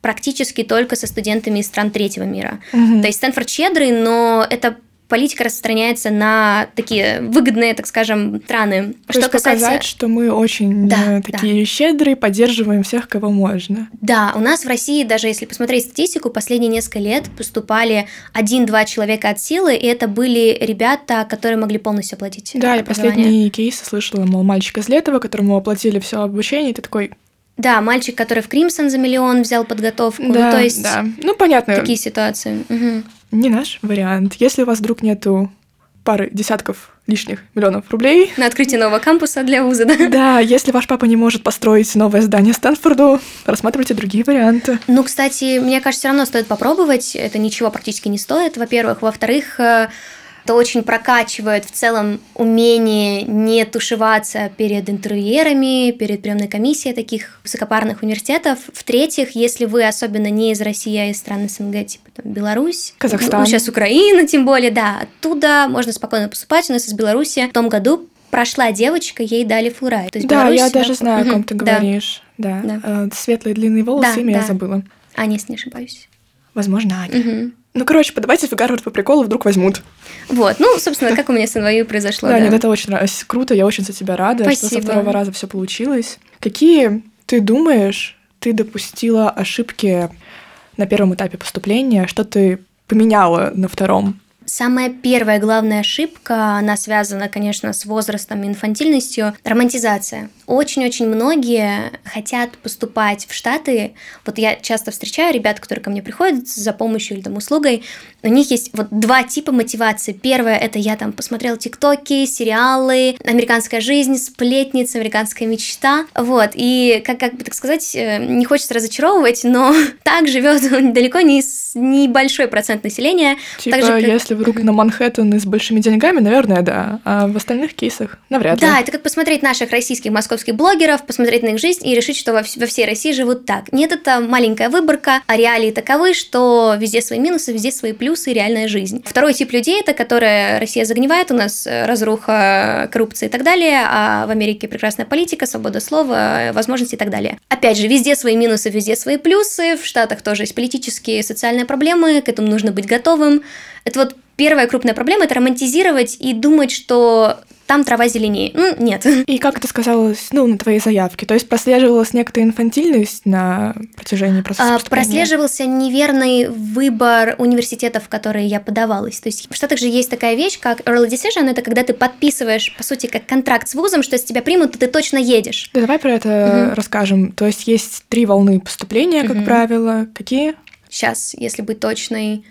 практически только со студентами из стран третьего мира. Мгм. То есть Стэнфорд щедрый, но это политика распространяется на такие выгодные, так скажем, страны. То что есть касается... показать, что мы очень да, такие да. щедрые, поддерживаем всех, кого можно. Да, у нас в России, даже если посмотреть статистику, последние несколько лет поступали один-два человека от силы, и это были ребята, которые могли полностью оплатить Да, я последние кейсы слышала, мол, мальчик из Летова, которому оплатили все обучение, и ты такой, да, мальчик, который в Кримсон за миллион взял подготовку. Ну, да, ну, то есть, да. Ну, понятно. Такие ситуации. Угу. Не наш вариант. Если у вас вдруг нету пары десятков лишних миллионов рублей. На открытие нового кампуса для вуза, да? [laughs] Да, если ваш папа не может построить новое здание Стэнфорду, рассматривайте другие варианты. Ну, кстати, мне кажется, все равно стоит попробовать. Это ничего практически не стоит, во-первых. Во-вторых, э, это очень прокачивает в целом умение не тушеваться перед интервьюерами, перед приемной комиссией таких высокопарных университетов. В-третьих, если вы особенно не из России, а из стран СНГ, типа там, Беларусь, Казахстан, ну, сейчас Украина, тем более, да, оттуда можно спокойно поступать. У нас из Беларуси в том году прошла девочка, ей дали фулрайт. То есть да, Беларусь, я даже знаю, о ком ты говоришь. Да. да. да. Светлые длинные волосы, да, имя да. я забыла. Аня, если не ошибаюсь. Возможно, Аня. Угу. Ну, короче, подавайте в Гарвард по приколу, вдруг возьмут. Вот, ну, собственно, как у меня с НВЮ произошло. Да, нет, это очень круто, я очень за тебя рада, Спасибо. что со второго раза все получилось. Какие, ты думаешь, ты допустила ошибки на первом этапе поступления, что ты поменяла на втором? Самая первая главная ошибка, она связана, конечно, с возрастом и инфантильностью, романтизация. Очень-очень многие хотят поступать в Штаты. Вот я часто встречаю ребят, которые ко мне приходят за помощью или там услугой. У них есть вот два типа мотивации. Первое – это я там посмотрел тиктоки, сериалы, американская жизнь, сплетница, американская мечта. Вот, и как, как бы так сказать, э, не хочется разочаровывать, но [laughs] так живет [laughs] далеко не небольшой процент населения. Типа, так же, если вдруг на Манхэттен и с большими деньгами, наверное, да. А в остальных кейсах навряд ли. Да, это как посмотреть наших российских, московских блогеров, посмотреть на их жизнь и решить, что во, во всей России живут так. Нет, это маленькая выборка, а реалии таковы, что везде свои минусы, везде свои плюсы и реальная жизнь. Второй тип людей, это которые Россия загнивает, у нас э, разруха, коррупция и так далее, а в Америке прекрасная политика, свобода слова, возможности и так далее. Опять же, везде свои минусы, везде свои плюсы, в Штатах тоже есть политические социальные проблемы, к этому нужно быть готовым. Это вот первая крупная проблема – это романтизировать и думать, что там трава зеленее. Ну, нет. И как это сказалось, ну, на твоей заявке? То есть прослеживалась некоторая инфантильность на протяжении процесса а, Прослеживался неверный выбор университетов, в которые я подавалась. То есть в Штатах же есть такая вещь, как early decision, это когда ты подписываешь, по сути, как контракт с вузом, что если тебя примут, то ты точно едешь. Да, давай про это угу. расскажем. То есть есть три волны поступления, как угу. правило. Какие? Сейчас, если быть точной,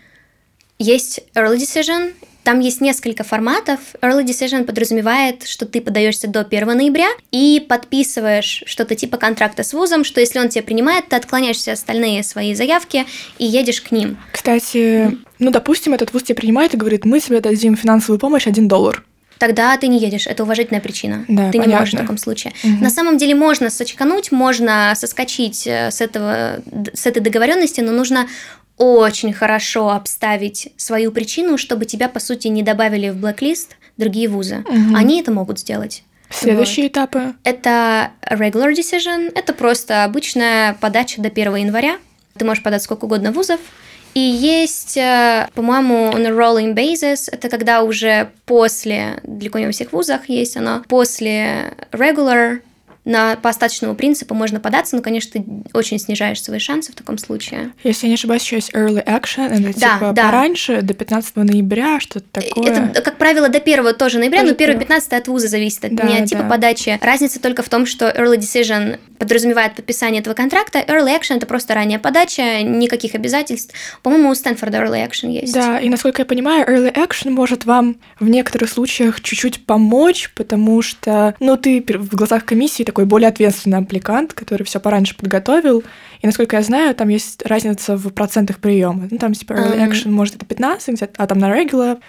есть early decision, там есть несколько форматов. Early decision подразумевает, что ты подаешься до 1 ноября и подписываешь что-то типа контракта с вузом, что если он тебя принимает, ты отклоняешь все остальные свои заявки и едешь к ним. Кстати, ну, допустим, этот вуз тебя принимает и говорит, мы тебе дадим финансовую помощь 1 доллар. Тогда ты не едешь, это уважительная причина. Да, ты понятно. не можешь в таком случае. Угу. На самом деле можно сочкануть, можно соскочить э, с этого, с этой договоренности, но нужно очень хорошо обставить свою причину, чтобы тебя, по сути, не добавили в блэк-лист другие вузы. Угу. Они это могут сделать. Следующие вот. этапы? Это regular decision, это просто обычная подача до 1 января. Ты можешь подать сколько угодно вузов. И есть, э, по-моему, on a rolling basis, это когда уже после, далеко не во всех вузах есть оно, после regular на по остаточному принципу можно податься, но, конечно, ты очень снижаешь свои шансы в таком случае. Если я не ошибаюсь, еще есть early action, это да, типа да. пораньше, до 15 ноября, что-то такое. Это, как правило, до 1 тоже ноября, тоже но 1 15 от вуза зависит, от да, не от типа да. подачи. Разница только в том, что early decision подразумевает подписание этого контракта, early action это просто ранняя подача, никаких обязательств. По-моему, у Стэнфорда early action есть. Да, и насколько я понимаю, early action может вам в некоторых случаях чуть-чуть помочь, потому что, ну, ты в глазах комиссии такой более ответственный аппликант, который все пораньше подготовил. И насколько я знаю, там есть разница в процентах приема. Ну, там типа early action, может, это 15, а там на regular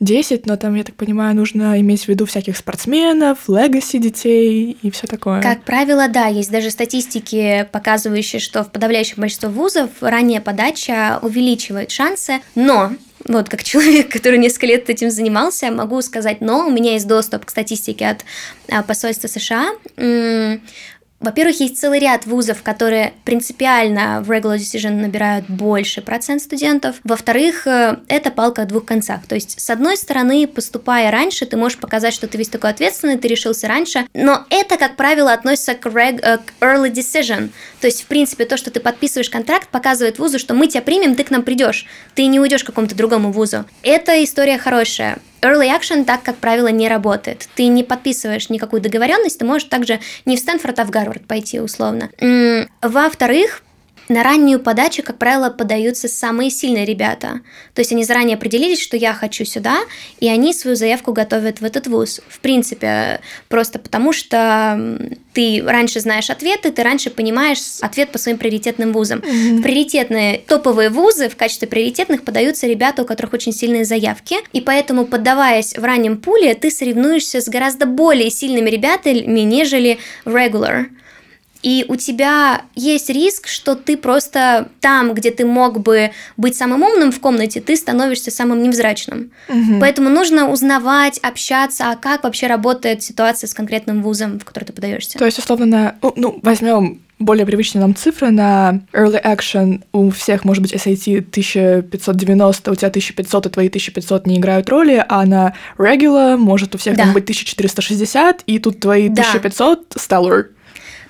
10, но там, я так понимаю, нужно иметь в виду всяких спортсменов, легаси детей и все такое. Как правило, да, есть даже статистики, показывающие, что в подавляющем большинстве вузов ранняя подача увеличивает шансы, но вот как человек, [laughs] который несколько лет этим занимался, могу сказать, но у меня есть доступ к статистике от а, посольства США. Во-первых, есть целый ряд вузов, которые принципиально в regular decision набирают больше процент студентов. Во-вторых, э, это палка о двух концах. То есть, с одной стороны, поступая раньше, ты можешь показать, что ты весь такой ответственный, ты решился раньше, но это, как правило, относится к, reg- э, к early decision. То есть, в принципе, то, что ты подписываешь контракт, показывает вузу, что мы тебя примем, ты к нам придешь. Ты не уйдешь к какому-то другому вузу. Эта история хорошая. Early action так, как правило, не работает. Ты не подписываешь никакую договоренность, ты можешь также не в Стэнфорд, а в Гарвард пойти условно. Во-вторых, на раннюю подачу, как правило, подаются самые сильные ребята. То есть они заранее определились, что я хочу сюда, и они свою заявку готовят в этот вуз. В принципе, просто потому что ты раньше знаешь ответы, ты раньше понимаешь ответ по своим приоритетным вузам. Mm-hmm. Приоритетные топовые вузы в качестве приоритетных подаются ребята, у которых очень сильные заявки, и поэтому, поддаваясь в раннем пуле, ты соревнуешься с гораздо более сильными ребятами, нежели regular и у тебя есть риск, что ты просто там, где ты мог бы быть самым умным в комнате, ты становишься самым невзрачным. Угу. Поэтому нужно узнавать, общаться, а как вообще работает ситуация с конкретным вузом, в который ты подаешься. То есть, условно, на, ну, ну возьмем более привычные нам цифры на early action у всех может быть SAT 1590, у тебя 1500, и твои 1500 не играют роли, а на regular может у всех да. быть 1460, и тут твои да. 1500 stellar.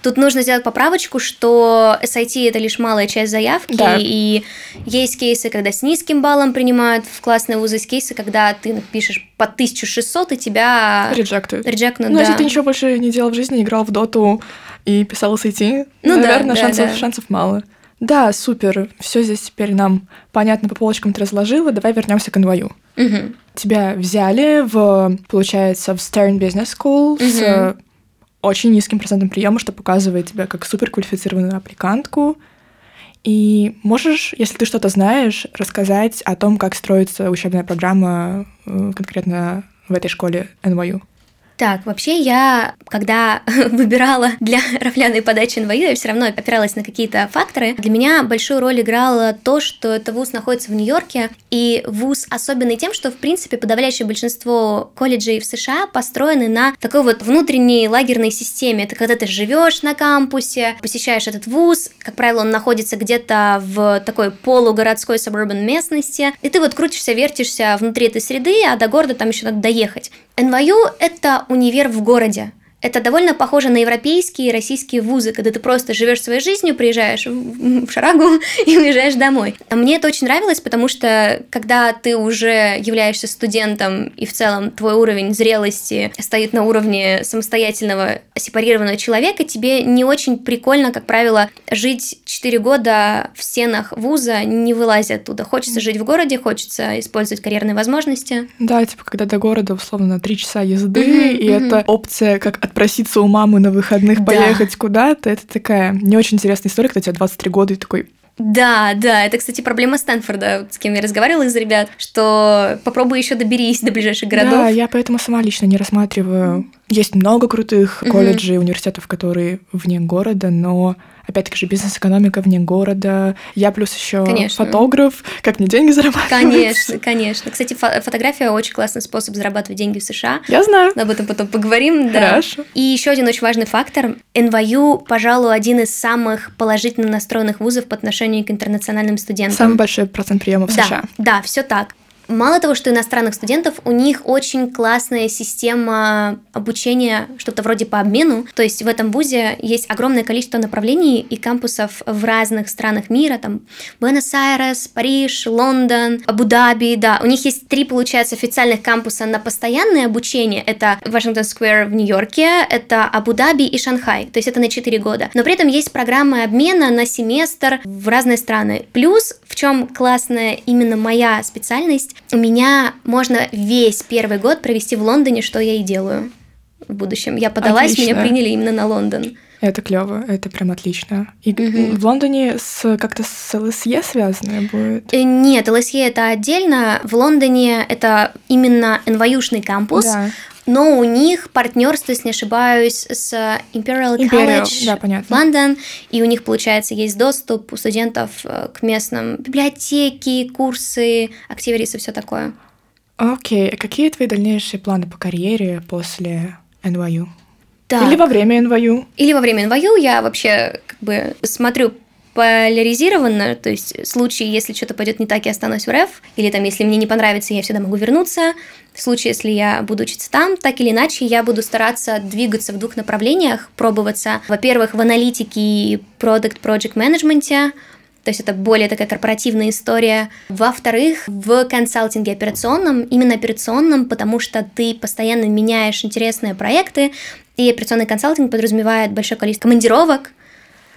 Тут нужно сделать поправочку, что SIT это лишь малая часть заявки, да. и есть кейсы, когда с низким баллом принимают в классные вузы, есть кейсы, когда ты пишешь по 1600, и тебя... Реджектуют. Реджектнут, Ну, да. если ты ничего больше не делал в жизни, играл в доту и писал SAT, ну, наверное, да, шансов, да. шансов мало. Да, супер. Все здесь теперь нам понятно по полочкам ты разложила. Давай вернемся к НВЮ. Угу. Тебя взяли в, получается, в Stern Business School угу. с очень низким процентом приема, что показывает тебя как суперквалифицированную аппликантку. И можешь, если ты что-то знаешь, рассказать о том, как строится учебная программа э, конкретно в этой школе NYU? Так, вообще я, когда [laughs] выбирала для [laughs] рафляной подачи НВЮ, я все равно опиралась на какие-то факторы. Для меня большую роль играло то, что это вуз находится в Нью-Йорке, и вуз особенный тем, что, в принципе, подавляющее большинство колледжей в США построены на такой вот внутренней лагерной системе. Это когда ты живешь на кампусе, посещаешь этот вуз, как правило, он находится где-то в такой полугородской suburban местности, и ты вот крутишься, вертишься внутри этой среды, а до города там еще надо доехать. НВЮ — это универ в городе. Это довольно похоже на европейские и российские вузы, когда ты просто живешь своей жизнью, приезжаешь в Шарагу [laughs] и уезжаешь домой. А мне это очень нравилось, потому что когда ты уже являешься студентом и в целом твой уровень зрелости стоит на уровне самостоятельного сепарированного человека, тебе не очень прикольно, как правило, жить 4 года в стенах вуза, не вылазя оттуда. Хочется жить в городе, хочется использовать карьерные возможности. Да, типа когда до города условно 3 часа езды, mm-hmm, и mm-hmm. это опция как отпроситься у мамы на выходных, да. поехать куда-то. Это такая не очень интересная история, когда тебе 23 года и такой, да, да, это, кстати, проблема Стэнфорда, с кем я разговаривала из ребят, что попробуй еще доберись до ближайших городов. Да, я поэтому сама лично не рассматриваю. Есть много крутых колледжей, университетов, которые вне города, но опять-таки же бизнес-экономика вне города. Я плюс еще фотограф, как мне деньги зарабатывать. Конечно, конечно. Кстати, фо- фотография очень классный способ зарабатывать деньги в США. Я знаю. Об этом потом поговорим. Да. Хорошо. И еще один очень важный фактор. NYU, пожалуй, один из самых положительно настроенных вузов по отношению к интернациональным студентам. Самый большой процент приема в да, США. Да, все так. Мало того, что иностранных студентов, у них очень классная система обучения, что-то вроде по обмену. То есть в этом вузе есть огромное количество направлений и кампусов в разных странах мира, там Буэнос-Айрес, Париж, Лондон, Абу-Даби, да. У них есть три, получается, официальных кампуса на постоянное обучение. Это Вашингтон Сквер в Нью-Йорке, это Абу-Даби и Шанхай. То есть это на 4 года. Но при этом есть программы обмена на семестр в разные страны. Плюс, в чем классная именно моя специальность, у меня можно весь первый год провести в Лондоне, что я и делаю в будущем. Я подалась, отлично. меня приняли именно на Лондон. Это клево, это прям отлично. И угу. в Лондоне с как-то с ЛСЕ связанное будет? Э, нет, ЛСЕ это отдельно. В Лондоне это именно НВЮшный кампус. Да но у них партнерство, если не ошибаюсь, с Imperial, Imperial College да, понятно. Лондон, и у них, получается, есть доступ у студентов э, к местным библиотеке, курсы, активирисы и все такое. Окей, okay. а какие твои дальнейшие планы по карьере после NYU? Так. Или во время НВЮ. Или во время НВЮ я вообще как бы смотрю поляризированно, то есть случае, если что-то пойдет не так, я останусь в РФ, или там, если мне не понравится, я всегда могу вернуться. В случае, если я буду учиться там, так или иначе, я буду стараться двигаться в двух направлениях, пробоваться, во-первых, в аналитике и продукт project менеджменте то есть это более такая корпоративная история. Во-вторых, в консалтинге операционном, именно операционном, потому что ты постоянно меняешь интересные проекты, и операционный консалтинг подразумевает большое количество командировок,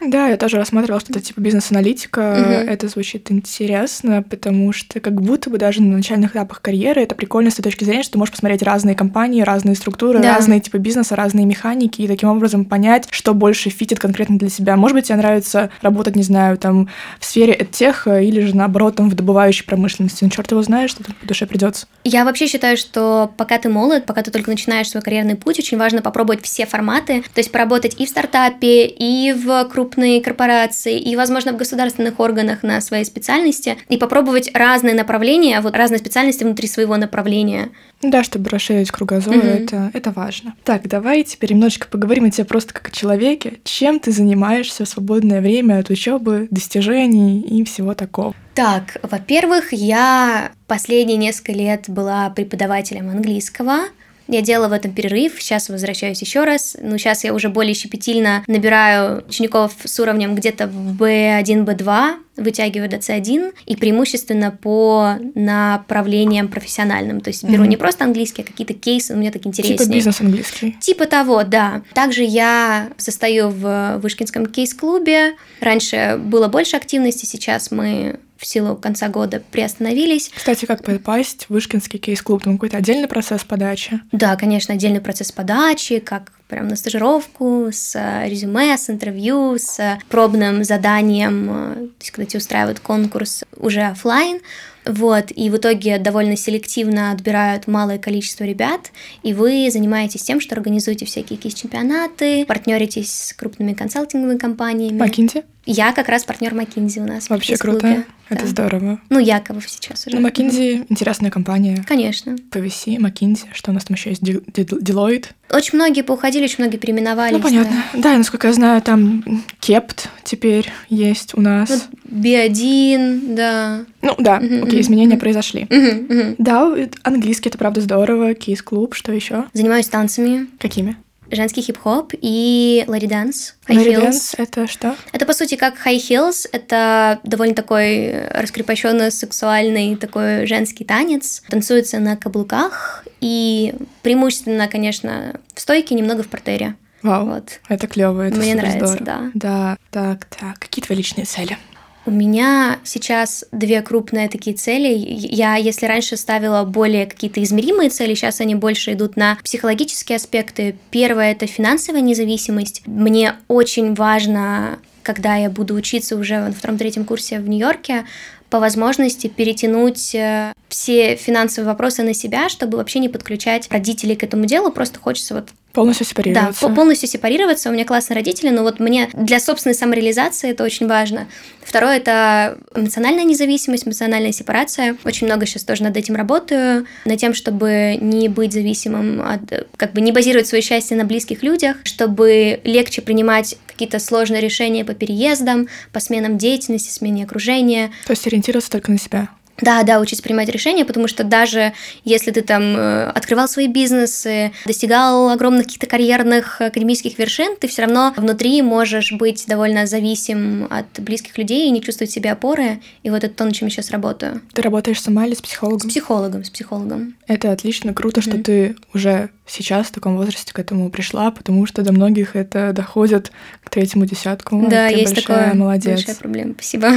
да, я тоже рассматривала что-то типа бизнес-аналитика. Угу. Это звучит интересно, потому что как будто бы даже на начальных этапах карьеры это прикольно с той точки зрения, что ты можешь посмотреть разные компании, разные структуры, да. разные типы бизнеса, разные механики, и таким образом понять, что больше фитит конкретно для себя. Может быть, тебе нравится работать, не знаю, там в сфере теха или же наоборот там в добывающей промышленности. Ну, черт его знает, что тут по душе придется. Я вообще считаю, что пока ты молод, пока ты только начинаешь свой карьерный путь, очень важно попробовать все форматы, то есть поработать и в стартапе, и в крупном крупные корпорации и, возможно, в государственных органах на своей специальности и попробовать разные направления, вот разные специальности внутри своего направления. Да, чтобы расширить кругозор, угу. это, это важно. Так, давай теперь немножечко поговорим о тебе просто как о человеке. Чем ты занимаешься в свободное время от учебы, достижений и всего такого? Так, во-первых, я последние несколько лет была преподавателем английского. Я делала в этом перерыв, сейчас возвращаюсь еще раз. Ну, сейчас я уже более щепетильно набираю учеников с уровнем где-то B1, B2, вытягиваю до C1, и преимущественно по направлениям профессиональным. То есть беру mm-hmm. не просто английский, а какие-то кейсы, у меня так интереснее. Типа бизнес-английский. Типа того, да. Также я состою в Вышкинском кейс-клубе. Раньше было больше активности, сейчас мы в силу конца года приостановились. Кстати, как попасть в Вышкинский кейс-клуб? Там какой-то отдельный процесс подачи? Да, конечно, отдельный процесс подачи, как прям на стажировку, с э, резюме, с интервью, с пробным заданием, э, то есть когда тебе устраивают конкурс уже офлайн, вот, и в итоге довольно селективно отбирают малое количество ребят, и вы занимаетесь тем, что организуете всякие кейс-чемпионаты, партнеритесь с крупными консалтинговыми компаниями. Макинзи? Я как раз партнер Макинзи у нас. Вообще круто. Это да. здорово. Ну, Яков сейчас уже. Ну, Макинзи интересная компания. Конечно. PVC, Макинзи, что у нас там еще есть? Deloitte. Очень многие поуходили, очень многие переименовались. Ну, понятно. Да, да насколько я знаю, там Кепт теперь есть у нас. Вот B1, да. Ну, да, угу, окей, изменения угу. произошли. Угу, угу. Да, английский это правда здорово. Кейс-клуб, что еще? Занимаюсь танцами. Какими? Женский хип-хоп и Lady Dance. Lady Dance — это что? Это, по сути, как High Heels. Это довольно такой раскрепощенный, сексуальный такой женский танец. Танцуется на каблуках и преимущественно, конечно, в стойке, немного в партере. Вау, вот. это клево, это Мне нравится, здорово. да. Да, так, так. Какие твои личные цели? У меня сейчас две крупные такие цели. Я, если раньше ставила более какие-то измеримые цели, сейчас они больше идут на психологические аспекты. Первое — это финансовая независимость. Мне очень важно когда я буду учиться уже на втором-третьем курсе в Нью-Йорке, по возможности перетянуть э, все финансовые вопросы на себя, чтобы вообще не подключать родителей к этому делу, просто хочется вот Полностью сепарироваться. Да, полностью сепарироваться. У меня классные родители, но вот мне для собственной самореализации это очень важно. Второе – это эмоциональная независимость, эмоциональная сепарация. Очень много сейчас тоже над этим работаю, над тем, чтобы не быть зависимым от, как бы не базировать свое счастье на близких людях, чтобы легче принимать какие-то сложные решения по переездам, по сменам деятельности, смене окружения. То есть ориентироваться только на себя. Да, да, учиться принимать решения, потому что даже если ты там э, открывал свои бизнесы, достигал огромных каких-то карьерных академических вершин, ты все равно внутри можешь быть довольно зависим от близких людей и не чувствовать себе опоры. И вот это то, над чем я сейчас работаю. Ты работаешь сама или с психологом? С психологом, с психологом. Это отлично, круто, mm-hmm. что ты уже сейчас в таком возрасте к этому пришла, потому что до многих это доходит к третьему десятку. Да, ты есть большая такое. Молодец. Большая проблема. Спасибо.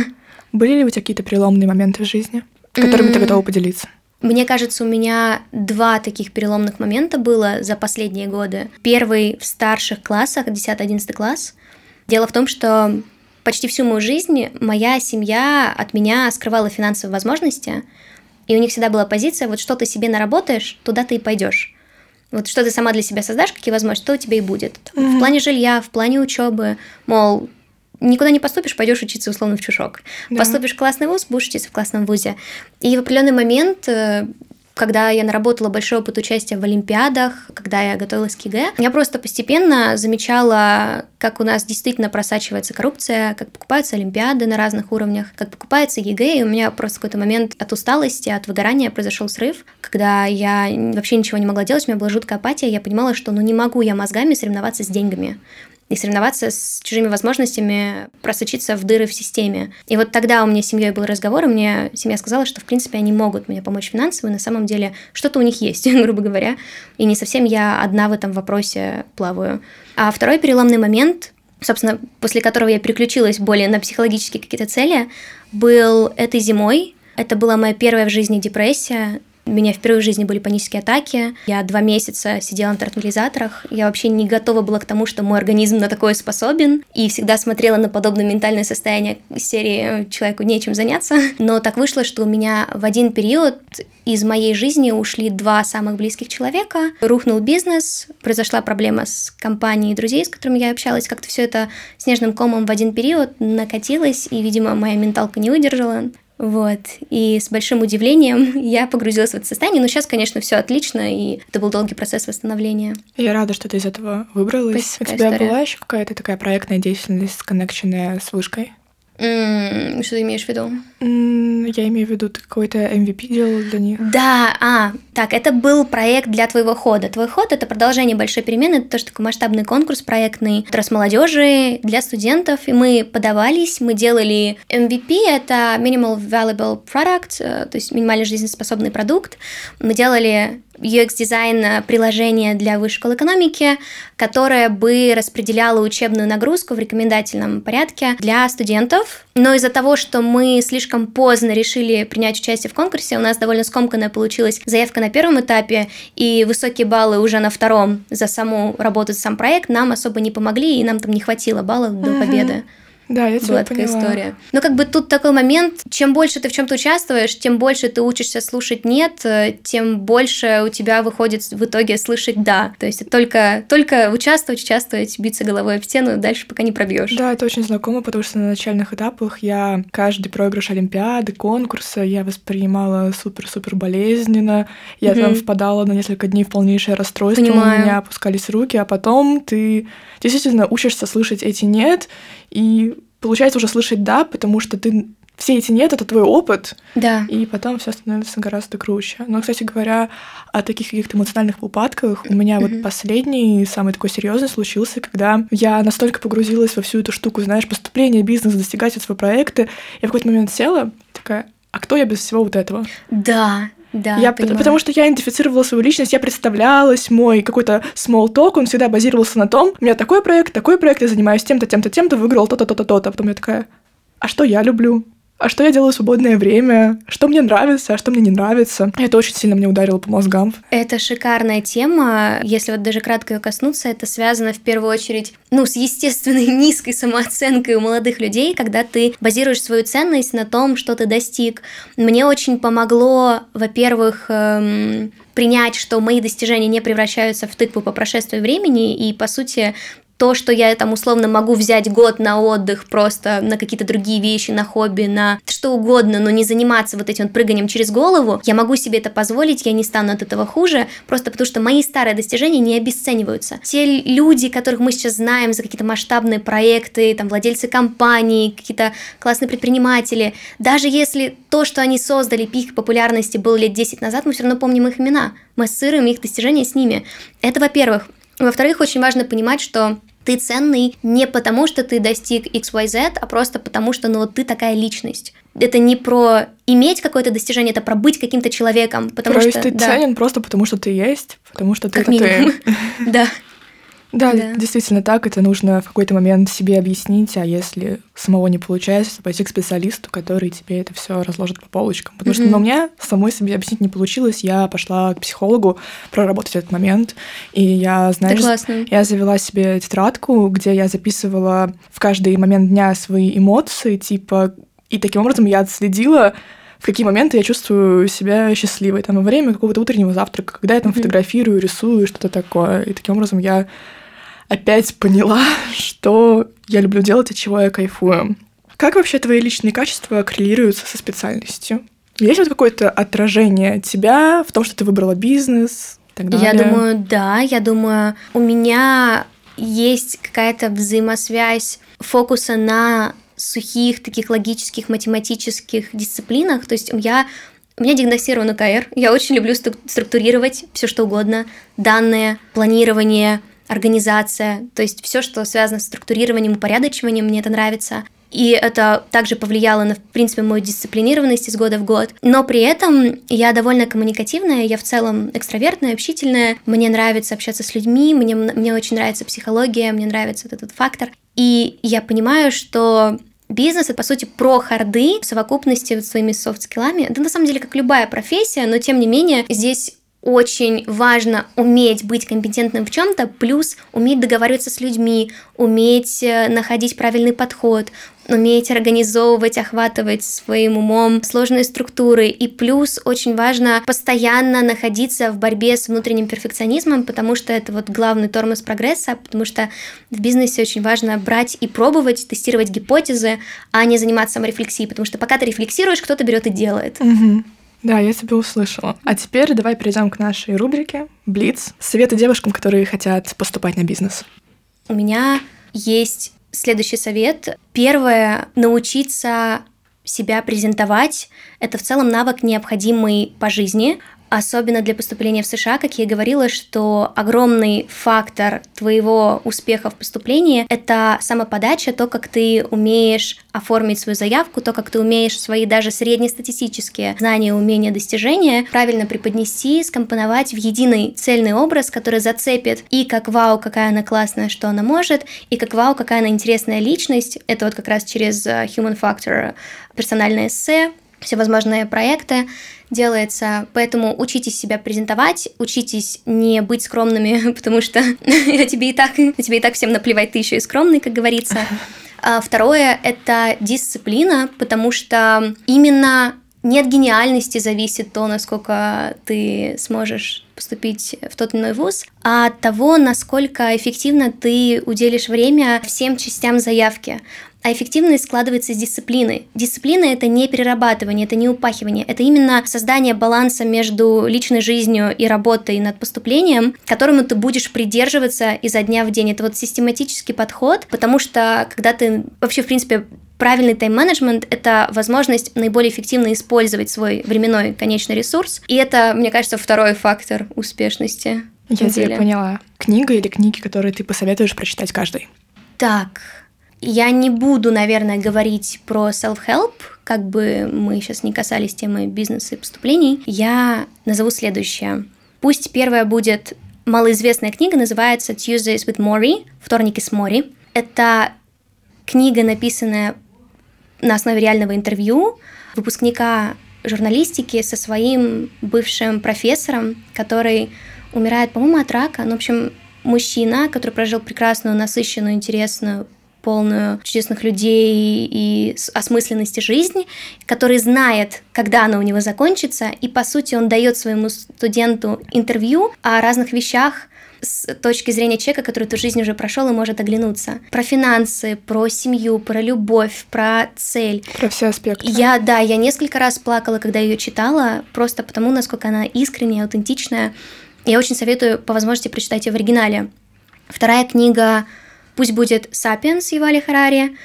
Были ли у тебя какие-то переломные моменты в жизни? Которыми mm-hmm. ты готова поделиться? Мне кажется, у меня два таких переломных момента было за последние годы. Первый в старших классах, 10-11 класс. Дело в том, что почти всю мою жизнь моя семья от меня скрывала финансовые возможности, и у них всегда была позиция, вот что ты себе наработаешь, туда ты и пойдешь. Вот что ты сама для себя создашь, какие возможности, то у тебя и будет. Mm-hmm. В плане жилья, в плане учебы, мол, никуда не поступишь, пойдешь учиться условно в чушок. Да. Поступишь в классный вуз, будешь учиться в классном вузе. И в определенный момент э, когда я наработала большой опыт участия в Олимпиадах, когда я готовилась к ЕГЭ, я просто постепенно замечала, как у нас действительно просачивается коррупция, как покупаются Олимпиады на разных уровнях, как покупается ЕГЭ, и у меня просто в какой-то момент от усталости, от выгорания произошел срыв, когда я вообще ничего не могла делать, у меня была жуткая апатия, я понимала, что ну не могу я мозгами соревноваться с деньгами и соревноваться с чужими возможностями просочиться в дыры в системе. И вот тогда у меня с семьей был разговор, и мне семья сказала, что, в принципе, они могут мне помочь финансово, и на самом деле что-то у них есть, [laughs] грубо говоря, и не совсем я одна в этом вопросе плаваю. А второй переломный момент, собственно, после которого я переключилась более на психологические какие-то цели, был этой зимой. Это была моя первая в жизни депрессия. У меня впервые в жизни были панические атаки. Я два месяца сидела на транквилизаторах. Я вообще не готова была к тому, что мой организм на такое способен. И всегда смотрела на подобное ментальное состояние серии «Человеку нечем заняться». Но так вышло, что у меня в один период из моей жизни ушли два самых близких человека. Рухнул бизнес, произошла проблема с компанией друзей, с которыми я общалась. Как-то все это снежным комом в один период накатилось, и, видимо, моя менталка не выдержала. Вот. И с большим удивлением [laughs] я погрузилась в это состояние. Но сейчас, конечно, все отлично, и это был долгий процесс восстановления. Я рада, что ты из этого выбралась. Спасибо, У тебя история. была еще какая-то такая проектная деятельность, сконнекченная с вышкой? Mm, что ты имеешь в виду? Я имею в виду, ты какой-то MVP делал для них. Да, а, так, это был проект для твоего хода. Твой ход — это продолжение большой перемены, это тоже такой масштабный конкурс проектный раз молодежи для студентов, и мы подавались, мы делали MVP, это Minimal Valuable Product, э, то есть минимально жизнеспособный продукт. Мы делали UX-дизайн приложения для высшей школы экономики, которое бы распределяло учебную нагрузку в рекомендательном порядке для студентов. Но из-за того, что мы слишком поздно решили принять участие в конкурсе, у нас довольно скомканная получилась заявка на первом этапе, и высокие баллы уже на втором за саму работу, за сам проект нам особо не помогли, и нам там не хватило баллов до победы. Да, я тебя Была такая поняла. история. Но как бы тут такой момент, чем больше ты в чем-то участвуешь, тем больше ты учишься слушать «нет», э, тем больше у тебя выходит в итоге слышать «да». То есть только, только участвовать, участвовать, биться головой об стену, дальше пока не пробьешь. Да, это очень знакомо, потому что на начальных этапах я каждый проигрыш Олимпиады, конкурса я воспринимала супер-супер болезненно. Я угу. там впадала на несколько дней в полнейшее расстройство, Понимаю. у меня опускались руки, а потом ты действительно учишься слышать эти «нет», и получается уже слышать «да», потому что ты все эти нет, это твой опыт. Да. И потом все становится гораздо круче. Но, кстати говоря, о таких каких-то эмоциональных упадках у меня mm-hmm. вот последний, самый такой серьезный случился, когда я настолько погрузилась во всю эту штуку, знаешь, поступление, бизнес, достигательство, проекты. Я в какой-то момент села такая, а кто я без всего вот этого? Да, да, я, потому что я идентифицировала свою личность, я представлялась, мой какой-то small talk, он всегда базировался на том, у меня такой проект, такой проект, я занимаюсь тем-то, тем-то, тем-то, выиграл то-то, то-то, то-то. А потом я такая, а что я люблю? А что я делаю в свободное время, что мне нравится, а что мне не нравится. Это очень сильно мне ударило по мозгам. Это шикарная тема. Если вот даже кратко ее коснуться, это связано в первую очередь, ну, с естественной [laughs] низкой самооценкой у молодых людей, когда ты базируешь свою ценность на том, что ты достиг. Мне очень помогло, во-первых, эм, принять, что мои достижения не превращаются в тыкву по прошествии времени, и, по сути, то, что я там условно могу взять год на отдых просто на какие-то другие вещи, на хобби, на что угодно, но не заниматься вот этим вот прыганием через голову, я могу себе это позволить, я не стану от этого хуже, просто потому что мои старые достижения не обесцениваются. Те люди, которых мы сейчас знаем за какие-то масштабные проекты, там владельцы компаний, какие-то классные предприниматели, даже если то, что они создали, пик популярности был лет 10 назад, мы все равно помним их имена, мы ассоциируем их достижения с ними. Это во-первых. Во-вторых, очень важно понимать, что ты ценный не потому, что ты достиг XYZ, а просто потому, что ну вот ты такая личность. Это не про иметь какое-то достижение, это про быть каким-то человеком. Потому То что, ты да. ценен просто потому, что ты есть, потому что ты как минимум. ты. [laughs] Да. Да, да, действительно так. Это нужно в какой-то момент себе объяснить, а если самого не получается, пойти к специалисту, который тебе это все разложит по полочкам. Потому mm-hmm. что ну, у меня самой себе объяснить не получилось. Я пошла к психологу проработать этот момент. И я, знаешь, я завела себе тетрадку, где я записывала в каждый момент дня свои эмоции, типа, и таким образом я отследила в какие моменты я чувствую себя счастливой, там, во время какого-то утреннего завтрака, когда я там mm-hmm. фотографирую, рисую, что-то такое. И таким образом я опять поняла, [laughs] что я люблю делать, от чего я кайфую. Как вообще твои личные качества коррелируются со специальностью? Есть вот какое-то отражение тебя в том, что ты выбрала бизнес и так далее? Я думаю, да. Я думаю, у меня есть какая-то взаимосвязь фокуса на сухих, таких логических, математических дисциплинах. То есть я у меня диагностирован КР. Я очень люблю структурировать все что угодно. Данные, планирование, организация. То есть все, что связано с структурированием, упорядочиванием, мне это нравится. И это также повлияло на, в принципе, мою дисциплинированность из года в год. Но при этом я довольно коммуникативная, я в целом экстравертная, общительная. Мне нравится общаться с людьми, мне, мне очень нравится психология, мне нравится вот этот фактор. И я понимаю, что Бизнес — это, по сути, про харды в совокупности с своими софт-скиллами. Это, на самом деле, как любая профессия, но, тем не менее, здесь очень важно уметь быть компетентным в чем-то, плюс уметь договариваться с людьми, уметь э, находить правильный подход, уметь организовывать, охватывать своим умом сложные структуры. И плюс очень важно постоянно находиться в борьбе с внутренним перфекционизмом, потому что это вот главный тормоз прогресса, потому что в бизнесе очень важно брать и пробовать, тестировать гипотезы, а не заниматься саморефлексией, потому что пока ты рефлексируешь, кто-то берет и делает. Угу. Да, я тебя услышала. А теперь давай перейдем к нашей рубрике «Блиц». Советы девушкам, которые хотят поступать на бизнес. У меня есть следующий совет. Первое — научиться себя презентовать. Это в целом навык, необходимый по жизни особенно для поступления в США, как я и говорила, что огромный фактор твоего успеха в поступлении — это самоподача, то, как ты умеешь оформить свою заявку, то, как ты умеешь свои даже среднестатистические знания, умения, достижения правильно преподнести, скомпоновать в единый цельный образ, который зацепит и как вау, какая она классная, что она может, и как вау, какая она интересная личность. Это вот как раз через э, Human Factor персональное эссе, всевозможные проекты делается, поэтому учитесь себя презентовать, учитесь не быть скромными, [laughs] потому что [laughs] на тебе и так, на тебе и так всем наплевать, ты еще и скромный, как говорится. [laughs] А второе — это дисциплина, потому что именно не от гениальности зависит то, насколько ты сможешь поступить в тот или иной вуз, а от того, насколько эффективно ты уделишь время всем частям заявки. А эффективность складывается из дисциплины. Дисциплина — это не перерабатывание, это не упахивание, это именно создание баланса между личной жизнью и работой над поступлением, которому ты будешь придерживаться изо дня в день. Это вот систематический подход, потому что когда ты вообще, в принципе, правильный тайм-менеджмент — это возможность наиболее эффективно использовать свой временной конечный ресурс. И это, мне кажется, второй фактор успешности. Я тебя поняла. Книга или книги, которые ты посоветуешь прочитать каждый? Так, я не буду, наверное, говорить про self-help, как бы мы сейчас не касались темы бизнеса и поступлений. Я назову следующее. Пусть первая будет малоизвестная книга, называется Tuesdays with Mori, вторники с Мори. Это книга, написанная на основе реального интервью выпускника журналистики со своим бывшим профессором, который умирает, по-моему, от рака. Ну, в общем, мужчина, который прожил прекрасную, насыщенную, интересную полную чудесных людей и осмысленности жизни, который знает, когда она у него закончится, и, по сути, он дает своему студенту интервью о разных вещах, с точки зрения человека, который эту жизнь уже прошел и может оглянуться. Про финансы, про семью, про любовь, про цель. Про все аспекты. Я, да, я несколько раз плакала, когда ее читала, просто потому, насколько она искренняя, аутентичная. Я очень советую по возможности прочитать ее в оригинале. Вторая книга Пусть будет «Сапиенс» Ювали Харари,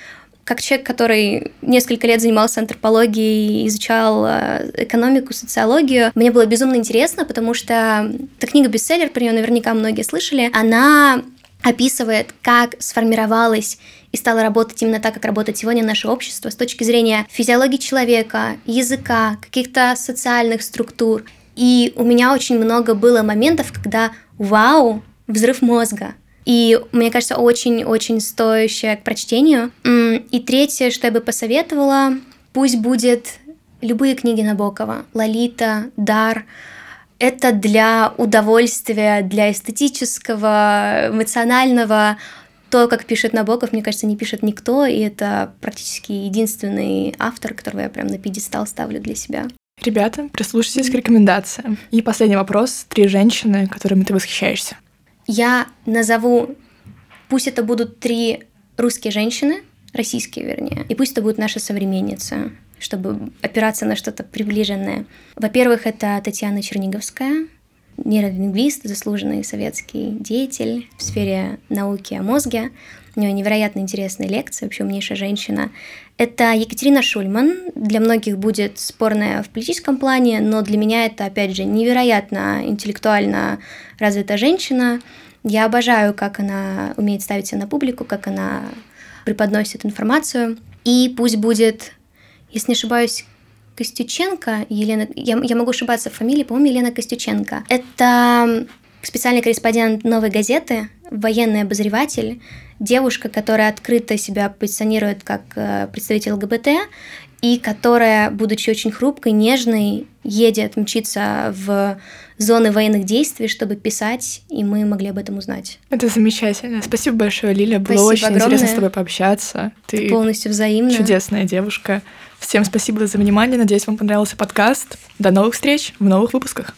как человек, который несколько лет занимался антропологией, изучал э, экономику, социологию, мне было безумно интересно, потому что эта книга бестселлер, про нее наверняка многие слышали, она описывает, как сформировалась и стала работать именно так, как работает сегодня наше общество с точки зрения физиологии человека, языка, каких-то социальных структур. И у меня очень много было моментов, когда вау, взрыв мозга, и, мне кажется, очень-очень стоящая к прочтению. И третье, что я бы посоветовала, пусть будет любые книги Набокова. «Лолита», «Дар», это для удовольствия, для эстетического, эмоционального. То, как пишет Набоков, мне кажется, не пишет никто, и это практически единственный автор, которого я прям на пьедестал ставлю для себя. Ребята, прислушайтесь к рекомендациям. И последний вопрос. Три женщины, которыми ты восхищаешься. Я назову, пусть это будут три русские женщины, российские, вернее, и пусть это будет наша современница. чтобы опираться на что-то приближенное. Во-первых, это Татьяна Черниговская, нейролингвист, заслуженный советский деятель в сфере науки о мозге. У нее невероятно интересные лекции, вообще умнейшая женщина. Это Екатерина Шульман. Для многих будет спорная в политическом плане, но для меня это, опять же, невероятно интеллектуально развитая женщина. Я обожаю, как она умеет ставить себя на публику, как она преподносит информацию. И пусть будет, если не ошибаюсь, Костюченко, Елена, я, я могу ошибаться в фамилии, по-моему, Елена Костюченко. Это специальный корреспондент «Новой газеты», военный обозреватель, девушка, которая открыто себя позиционирует как э, представитель ЛГБТ, и которая, будучи очень хрупкой, нежной, едет, мчится в зоны военных действий, чтобы писать, и мы могли об этом узнать. Это замечательно. Спасибо большое, Лиля. Было спасибо очень огромное. интересно с тобой пообщаться. Ты Это полностью взаимно. Чудесная девушка. Всем спасибо за внимание. Надеюсь, вам понравился подкаст. До новых встреч в новых выпусках.